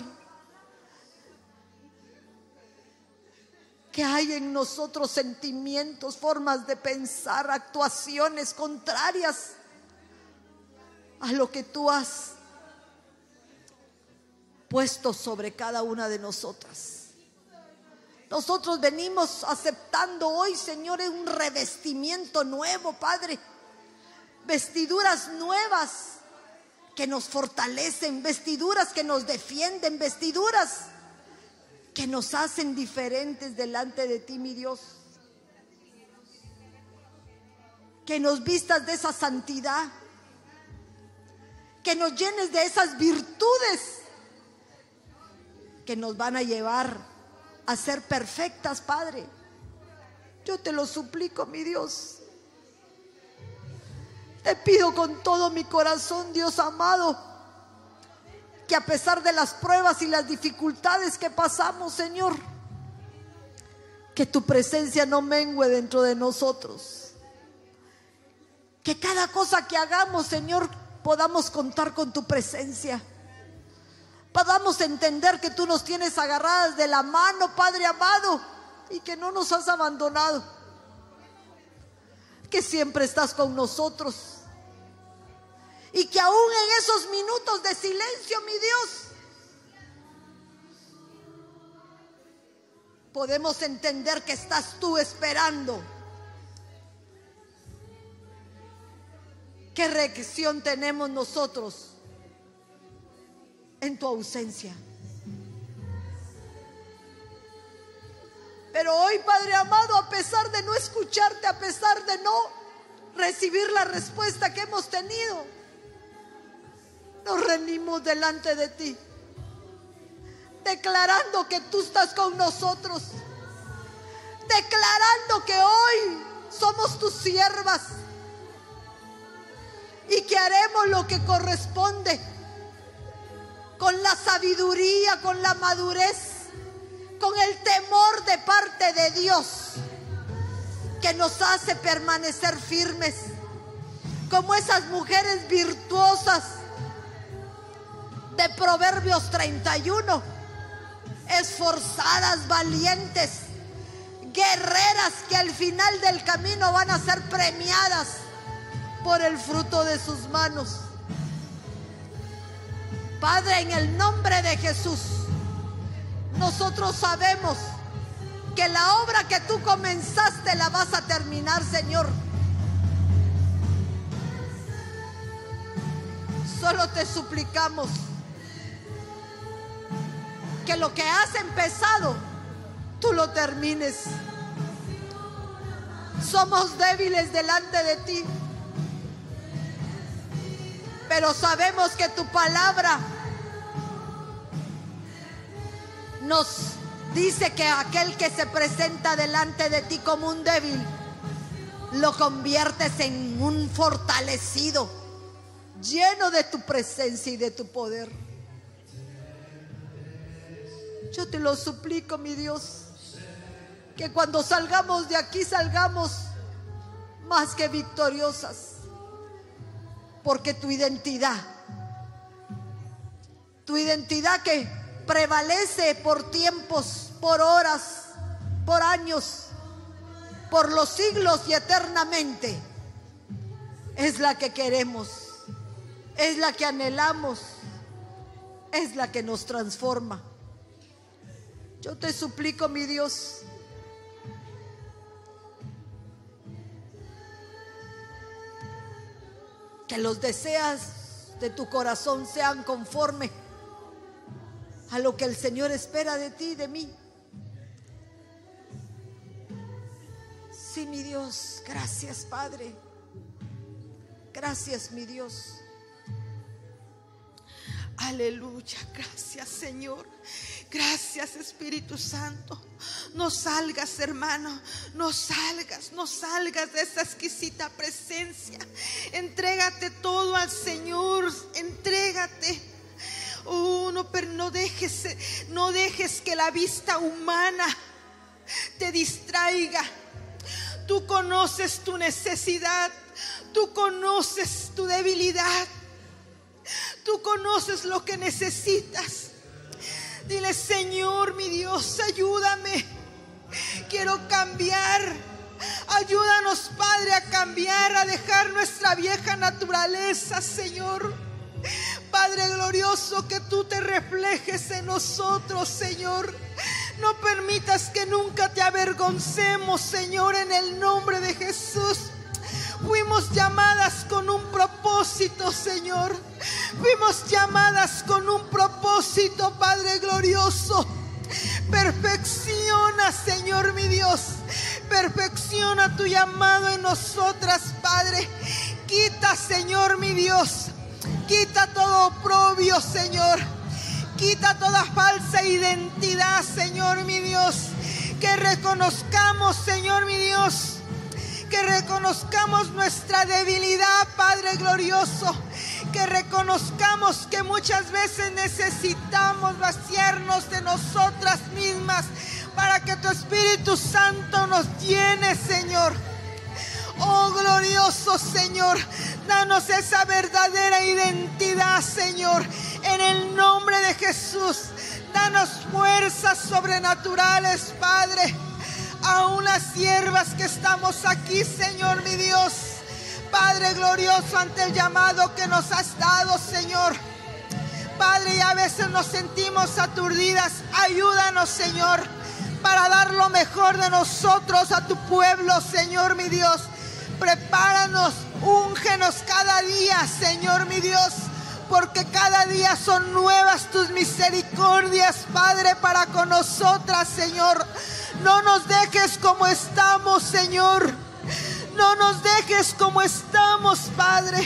que hay en nosotros sentimientos, formas de pensar, actuaciones contrarias a lo que tú has puesto sobre cada una de nosotras. Nosotros venimos aceptando hoy, Señor, un revestimiento nuevo, Padre vestiduras nuevas que nos fortalecen, vestiduras que nos defienden, vestiduras que nos hacen diferentes delante de ti, mi Dios. Que nos vistas de esa santidad, que nos llenes de esas virtudes que nos van a llevar a ser perfectas, Padre. Yo te lo suplico, mi Dios. Te pido con todo mi corazón, Dios amado, que a pesar de las pruebas y las dificultades que pasamos, Señor, que tu presencia no mengue dentro de nosotros. Que cada cosa que hagamos, Señor, podamos contar con tu presencia. Podamos entender que tú nos tienes agarradas de la mano, Padre amado, y que no nos has abandonado que siempre estás con nosotros. Y que aún en esos minutos de silencio, mi Dios, podemos entender que estás tú esperando. ¿Qué reacción tenemos nosotros en tu ausencia? Pero hoy, Padre amado, a pesar de no escucharte, a pesar de no recibir la respuesta que hemos tenido, nos rendimos delante de ti, declarando que tú estás con nosotros, declarando que hoy somos tus siervas y que haremos lo que corresponde con la sabiduría, con la madurez con el temor de parte de Dios que nos hace permanecer firmes, como esas mujeres virtuosas de Proverbios 31, esforzadas, valientes, guerreras que al final del camino van a ser premiadas por el fruto de sus manos. Padre, en el nombre de Jesús, nosotros sabemos que la obra que tú comenzaste la vas a terminar, Señor. Solo te suplicamos que lo que has empezado tú lo termines. Somos débiles delante de ti. Pero sabemos que tu palabra nos dice que aquel que se presenta delante de ti como un débil, lo conviertes en un fortalecido, lleno de tu presencia y de tu poder. Yo te lo suplico, mi Dios, que cuando salgamos de aquí salgamos más que victoriosas, porque tu identidad, tu identidad que prevalece por tiempos, por horas, por años, por los siglos y eternamente, es la que queremos, es la que anhelamos, es la que nos transforma. Yo te suplico, mi Dios, que los deseas de tu corazón sean conforme a lo que el Señor espera de ti y de mí. Sí, mi Dios, gracias Padre. Gracias, mi Dios. Aleluya, gracias Señor. Gracias Espíritu Santo. No salgas, hermano. No salgas, no salgas de esa exquisita presencia. Entrégate todo al Señor. Entrégate. Oh, no, pero no dejes, no dejes que la vista humana te distraiga. Tú conoces tu necesidad. Tú conoces tu debilidad. Tú conoces lo que necesitas. Dile, Señor, mi Dios, ayúdame. Quiero cambiar. Ayúdanos, Padre, a cambiar, a dejar nuestra vieja naturaleza, Señor. Padre glorioso, que tú te reflejes en nosotros, Señor. No permitas que nunca te avergoncemos, Señor, en el nombre de Jesús. Fuimos llamadas con un propósito, Señor. Fuimos llamadas con un propósito, Padre glorioso. Perfecciona, Señor mi Dios. Perfecciona tu llamado en nosotras, Padre. Quita, Señor mi Dios. Quita todo oprobio, Señor. Quita toda falsa identidad, Señor mi Dios. Que reconozcamos, Señor mi Dios que reconozcamos nuestra debilidad, Padre glorioso. Que reconozcamos que muchas veces necesitamos vaciarnos de nosotras mismas para que tu Espíritu Santo nos llene, Señor. Oh glorioso Señor, danos esa verdadera identidad, Señor, en el nombre de Jesús. Danos fuerzas sobrenaturales, Padre aún las siervas que estamos aquí, Señor mi Dios. Padre glorioso, ante el llamado que nos has dado, Señor. Padre, y a veces nos sentimos aturdidas. Ayúdanos, Señor, para dar lo mejor de nosotros a tu pueblo, Señor mi Dios. Prepáranos, úngenos cada día, Señor mi Dios, porque cada día son nuevas tus misericordias, Padre, para con nosotras, Señor. No nos dejes como estamos, Señor. No nos dejes como estamos, Padre.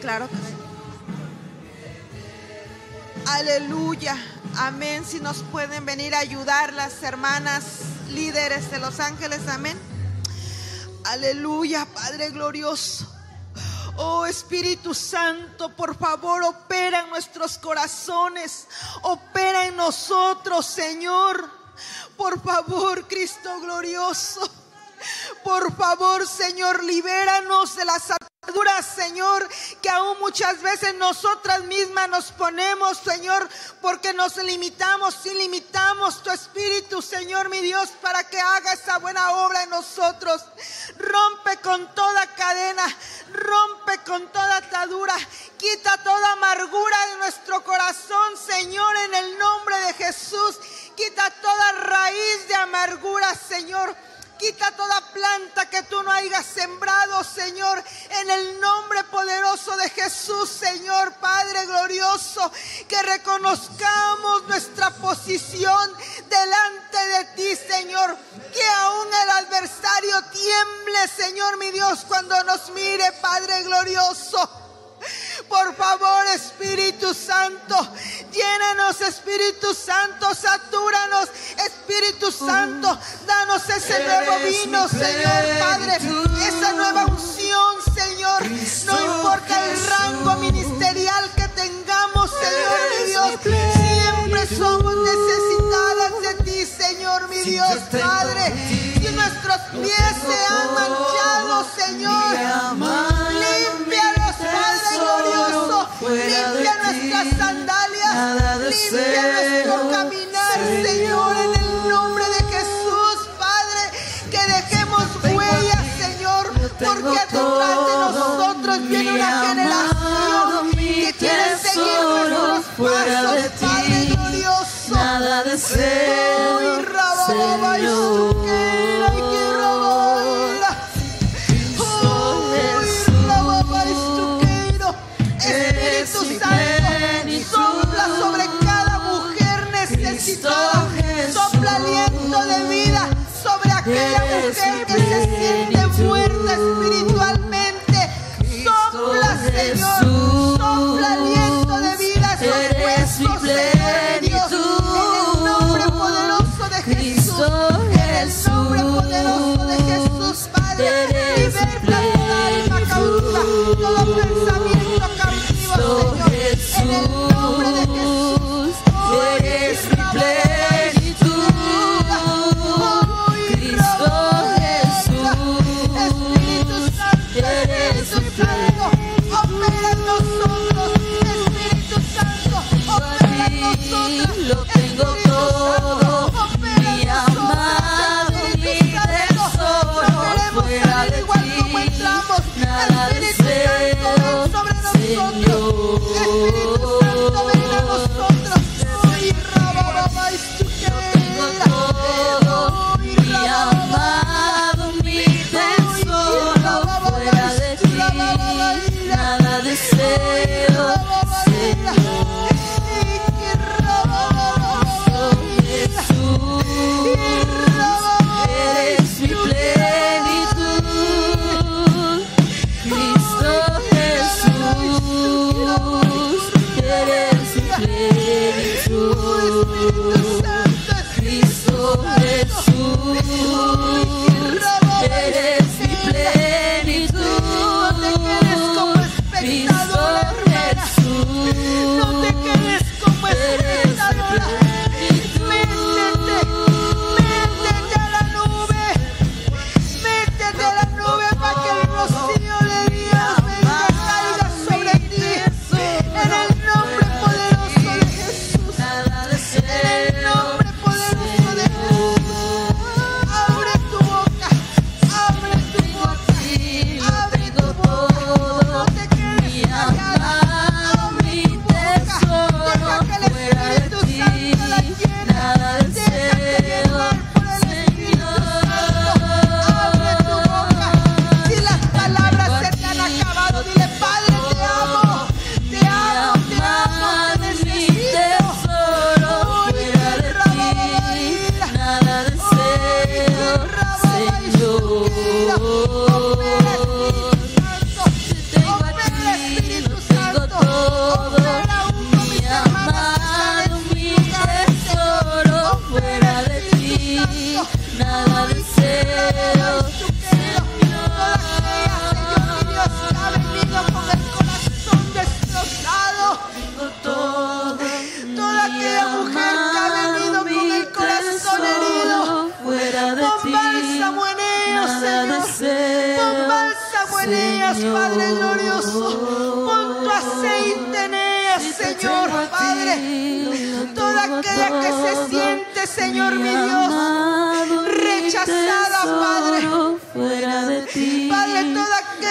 Claro que. Aleluya. Amén. Si nos pueden venir a ayudar las hermanas líderes de los ángeles. Amén. Aleluya, Padre glorioso. Oh Espíritu Santo, por favor, opera en nuestros corazones, opera en nosotros, Señor. Por favor, Cristo glorioso. Por favor, Señor, libéranos de las Señor, que aún muchas veces nosotras mismas nos ponemos, Señor, porque nos limitamos y limitamos tu Espíritu, Señor, mi Dios, para que haga esa buena obra en nosotros. Rompe con toda cadena, rompe con toda atadura, quita toda amargura de nuestro corazón, Señor, en el nombre de Jesús. Quita toda raíz de amargura, Señor Quita toda planta que tú no hayas sembrado, Señor, en el nombre poderoso de Jesús, Señor Padre glorioso, que reconozcamos nuestra posición delante de ti, Señor. Que aún el adversario tiemble, Señor mi Dios, cuando nos mire, Padre glorioso. Por favor, Espíritu Santo, llénanos, Espíritu Santo, satúranos, Espíritu Santo, danos ese nuevo vino, Señor Padre, esa nueva unción, Señor. No importa el rango ministerial que tengamos, Señor mi Dios, siempre somos necesitadas de ti, Señor mi Dios, Padre. Que nuestros pies sean manchados, Señor limpia nuestras sandalias, limpia nuestro caminar, Señor. En el nombre de Jesús, Padre, que dejemos huellas, Señor, porque detrás de nosotros viene una generación que quiere seguir nuestros fuera pasos, de ti, Padre glorioso. Nada deseo, Señor. Queremos ser fuerza espiritual.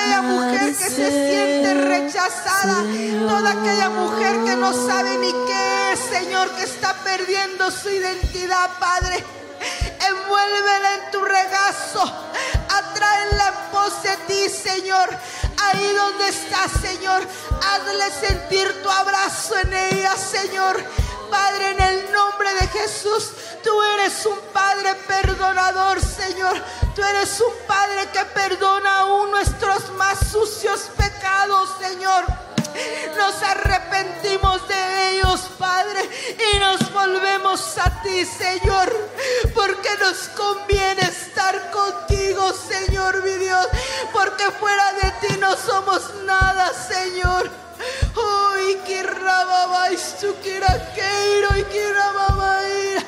aquella mujer que se siente rechazada, toda aquella mujer que no sabe ni qué es, Señor, que está perdiendo su identidad, Padre. Envuélvela en tu regazo, atráela en pos de ti, Señor. Ahí donde está, Señor, hazle sentir tu abrazo en ella, Señor. Padre, en el nombre de Jesús, tú eres un Padre perdonador, Señor. Tú eres un Padre que perdona aún nuestros más sucios pecados, Señor. Nos arrepentimos de ellos, Padre, y nos volvemos a ti, Señor, porque nos conviene estar contigo, Señor, mi Dios, porque fuera de ti no somos nada, Señor. Hoy que rababais tu queiro y que rababaira.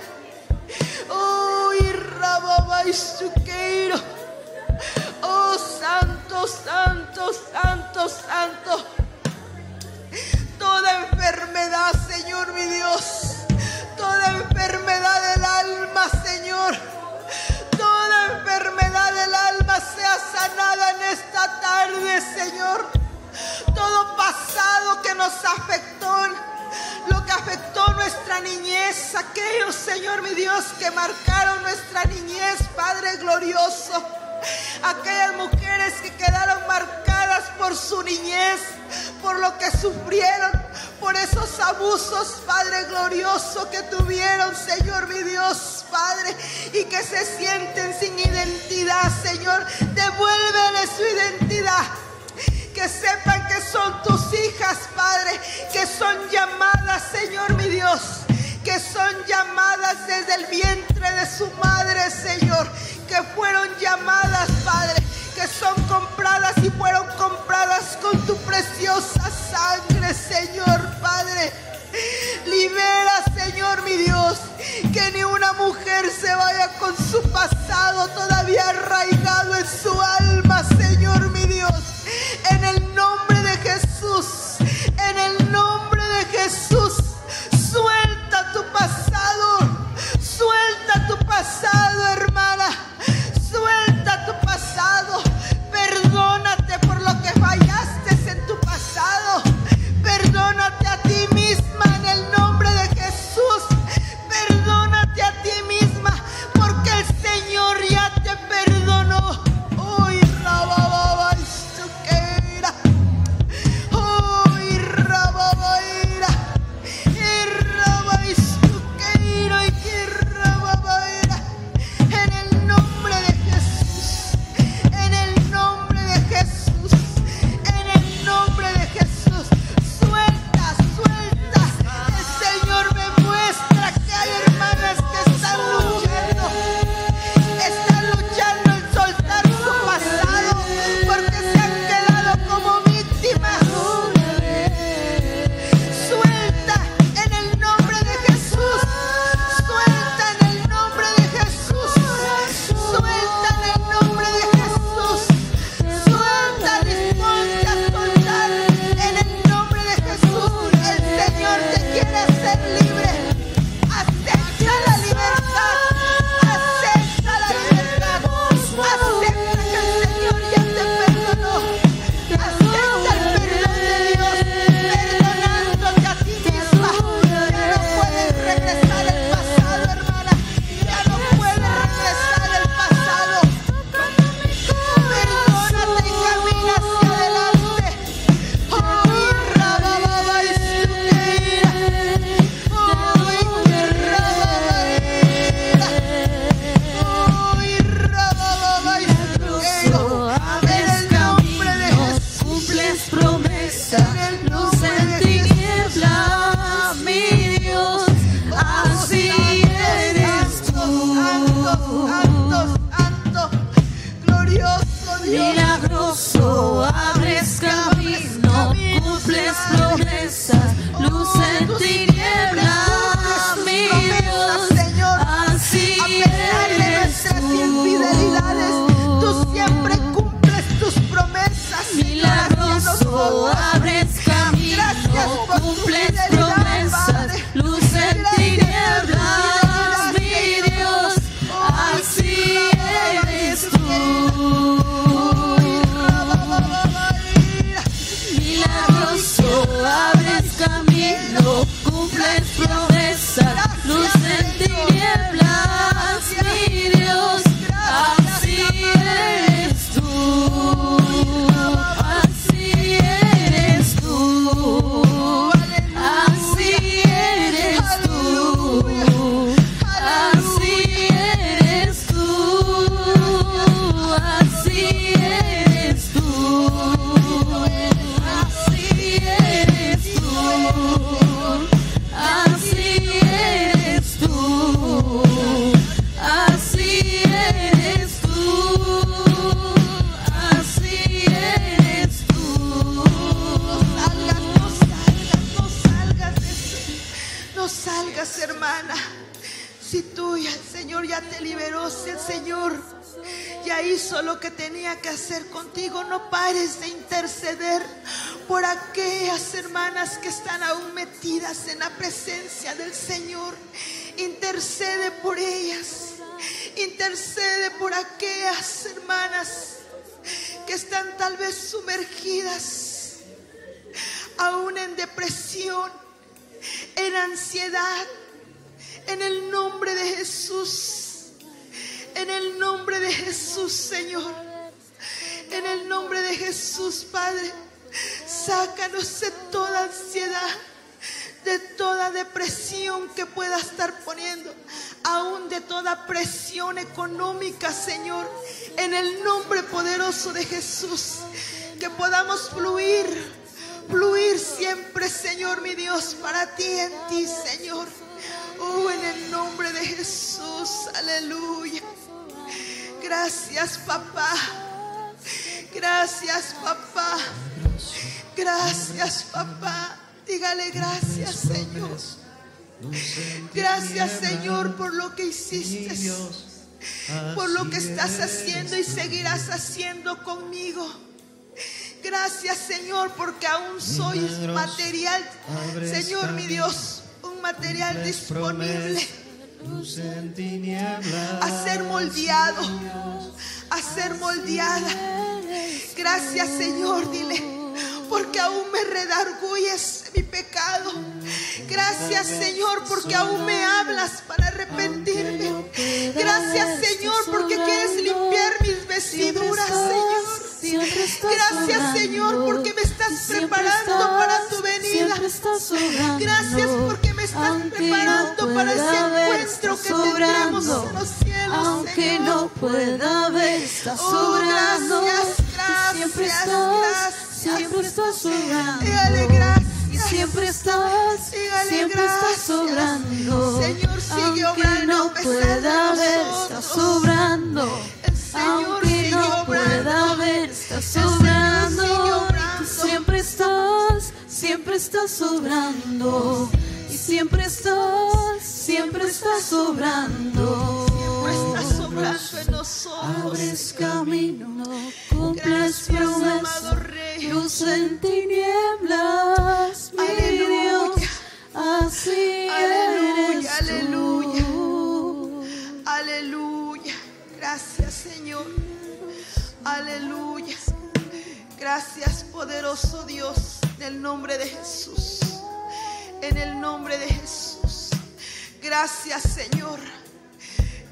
Hoy rababais tu queiro. Oh santo, santo, santo, santo. Toda enfermedad, Señor mi Dios. Toda enfermedad del alma, Señor. Toda enfermedad del alma sea sanada en esta tarde, Señor. Todo pasado que nos afectó, lo que afectó nuestra niñez, aquellos, Señor mi Dios, que marcaron nuestra niñez, Padre glorioso. Aquellas mujeres que quedaron marcadas por su niñez, por lo que sufrieron, por esos abusos, Padre glorioso, que tuvieron, Señor mi Dios, Padre, y que se sienten sin identidad, Señor. Devuélvele su identidad. Que sepan que son tus hijas, Padre, que son llamadas, Señor mi Dios, que son llamadas desde el vientre de su madre, Señor, que fueron llamadas, Padre, que son compradas y fueron compradas con tu preciosa sangre, Señor, Padre. Libera, Señor mi Dios, que ni una mujer se vaya con su pasado todavía arraigado en su alma, Señor mi Dios. En el nombre de Jesús, en el nombre de Jesús, suelta tu pasado, suelta tu pasado, en ansiedad, en el nombre de Jesús. En el nombre de Jesús, Señor. En el nombre de Jesús, Padre. Sácanos de toda ansiedad, de toda depresión que pueda estar poniendo, aún de toda presión económica, Señor. En el nombre poderoso de Jesús. Que podamos fluir, fluir siempre, Señor, mi Dios, para ti, en ti, Señor. Oh, en el nombre de Jesús, aleluya. Gracias, papá. Gracias, papá. Gracias, papá. Dígale gracias, Señor. Gracias, Señor, por lo que hiciste. Por lo que estás haciendo y seguirás haciendo conmigo. Gracias, Señor, porque aún soy material. Señor, mi Dios, un material disponible a ser moldeado, a ser moldeada. Gracias Señor, dile, porque aún me redarguyes mi pecado. Gracias Señor, porque aún me hablas para arrepentirme. Gracias Señor, porque quieres limpiar mis vestiduras, Señor. Gracias Señor porque me estás preparando para tu venida. Gracias porque me estás preparando para ese encuentro que tendremos en los cielos. Aunque no pueda ver, estás Oh, sobrando. gracias, gracias, siempre estás, siempre estás sobrando. Dígale gracias. Siempre estás, Dígale siempre estás sobrando. Señor, sigue Aunque obrando no pueda ver, estás sobrando. El Señor Aunque sigue no pueda ver, estás sobrando. Tú siempre estás, siempre estás sobrando. Siempre estás, siempre estás sobrando. Siempre estás sobrando en nosotros. Abres camino, cumples promesas, luz en tinieblas, mi Aleluya. Dios, así Aleluya, eres aleluya. tú. Aleluya. Gracias, Señor. Aleluya. Gracias, poderoso Dios, en el nombre de Jesús. En el nombre de Jesús. Gracias, Señor.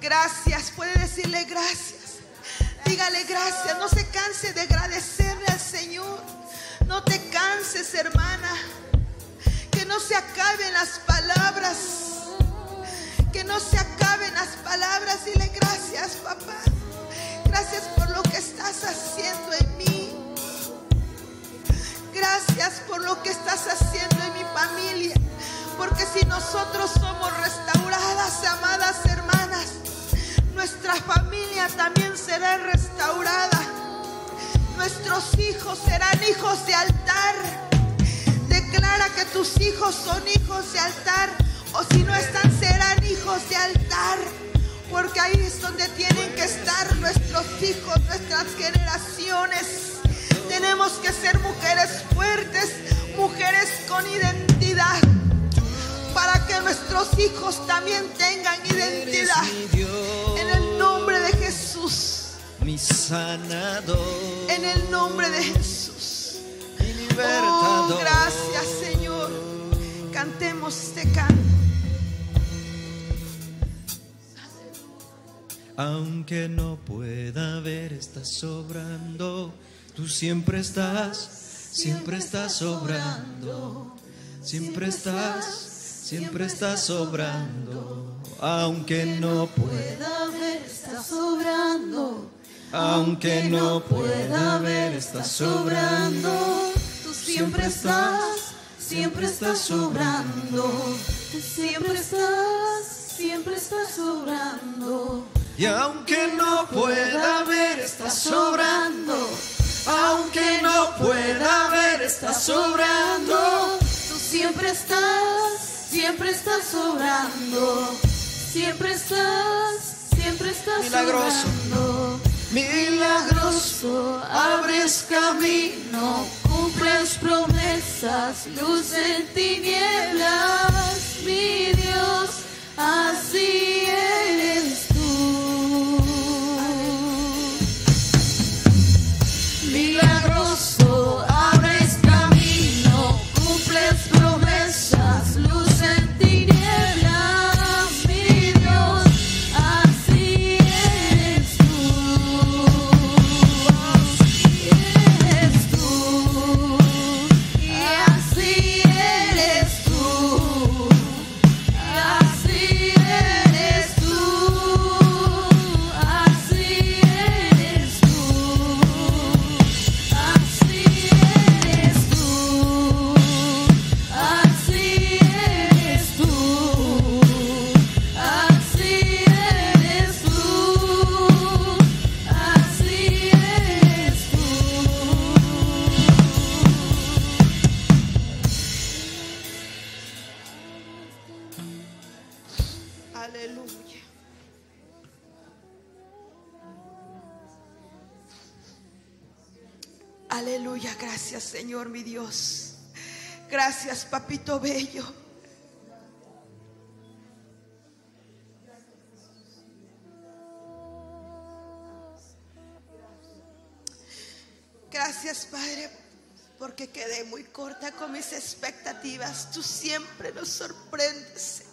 Gracias. Puede decirle gracias. Dígale gracias. No se canse de agradecerle al Señor. No te canses, hermana. Que no se acaben las palabras. Que no se acaben las palabras. Dile gracias, papá. Gracias por lo que estás haciendo en mí. Gracias por lo que estás haciendo en mi familia. Porque si nosotros somos restauradas, amadas hermanas, nuestra familia también será restaurada. Nuestros hijos serán hijos de altar. Declara que tus hijos son hijos de altar. O si no están, serán hijos de altar. Porque ahí es donde tienen que estar nuestros hijos, nuestras generaciones. Tenemos que ser mujeres fuertes, mujeres con identidad. Para que nuestros hijos también tengan identidad. En el nombre de Jesús. mi sanador, En el nombre de Jesús. mi libertador. Oh, gracias, Señor. Cantemos este canto. Aunque no pueda ver, estás sobrando. Tú siempre estás, siempre estás sobrando. Siempre estás, siempre estás sobrando. Aunque no pueda, ver, está sobrando. aunque no pueda ver, estás sobrando. Tú siempre estás, siempre estás sobrando. Tú siempre estás, siempre estás sobrando. Y aunque no pueda ver, estás sobrando. Aunque no pueda ver, estás sobrando. Tú siempre estás, siempre estás sobrando, siempre estás, siempre estás Milagroso. sobrando. Milagroso, abres camino. Cumples promesas, luz en tinieblas, mi Dios, así eres Señor mi Dios. Gracias Papito Bello. Gracias Padre porque quedé muy corta con mis expectativas. Tú siempre nos sorprendes, Señor.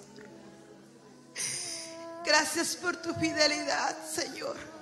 Gracias por tu fidelidad, Señor.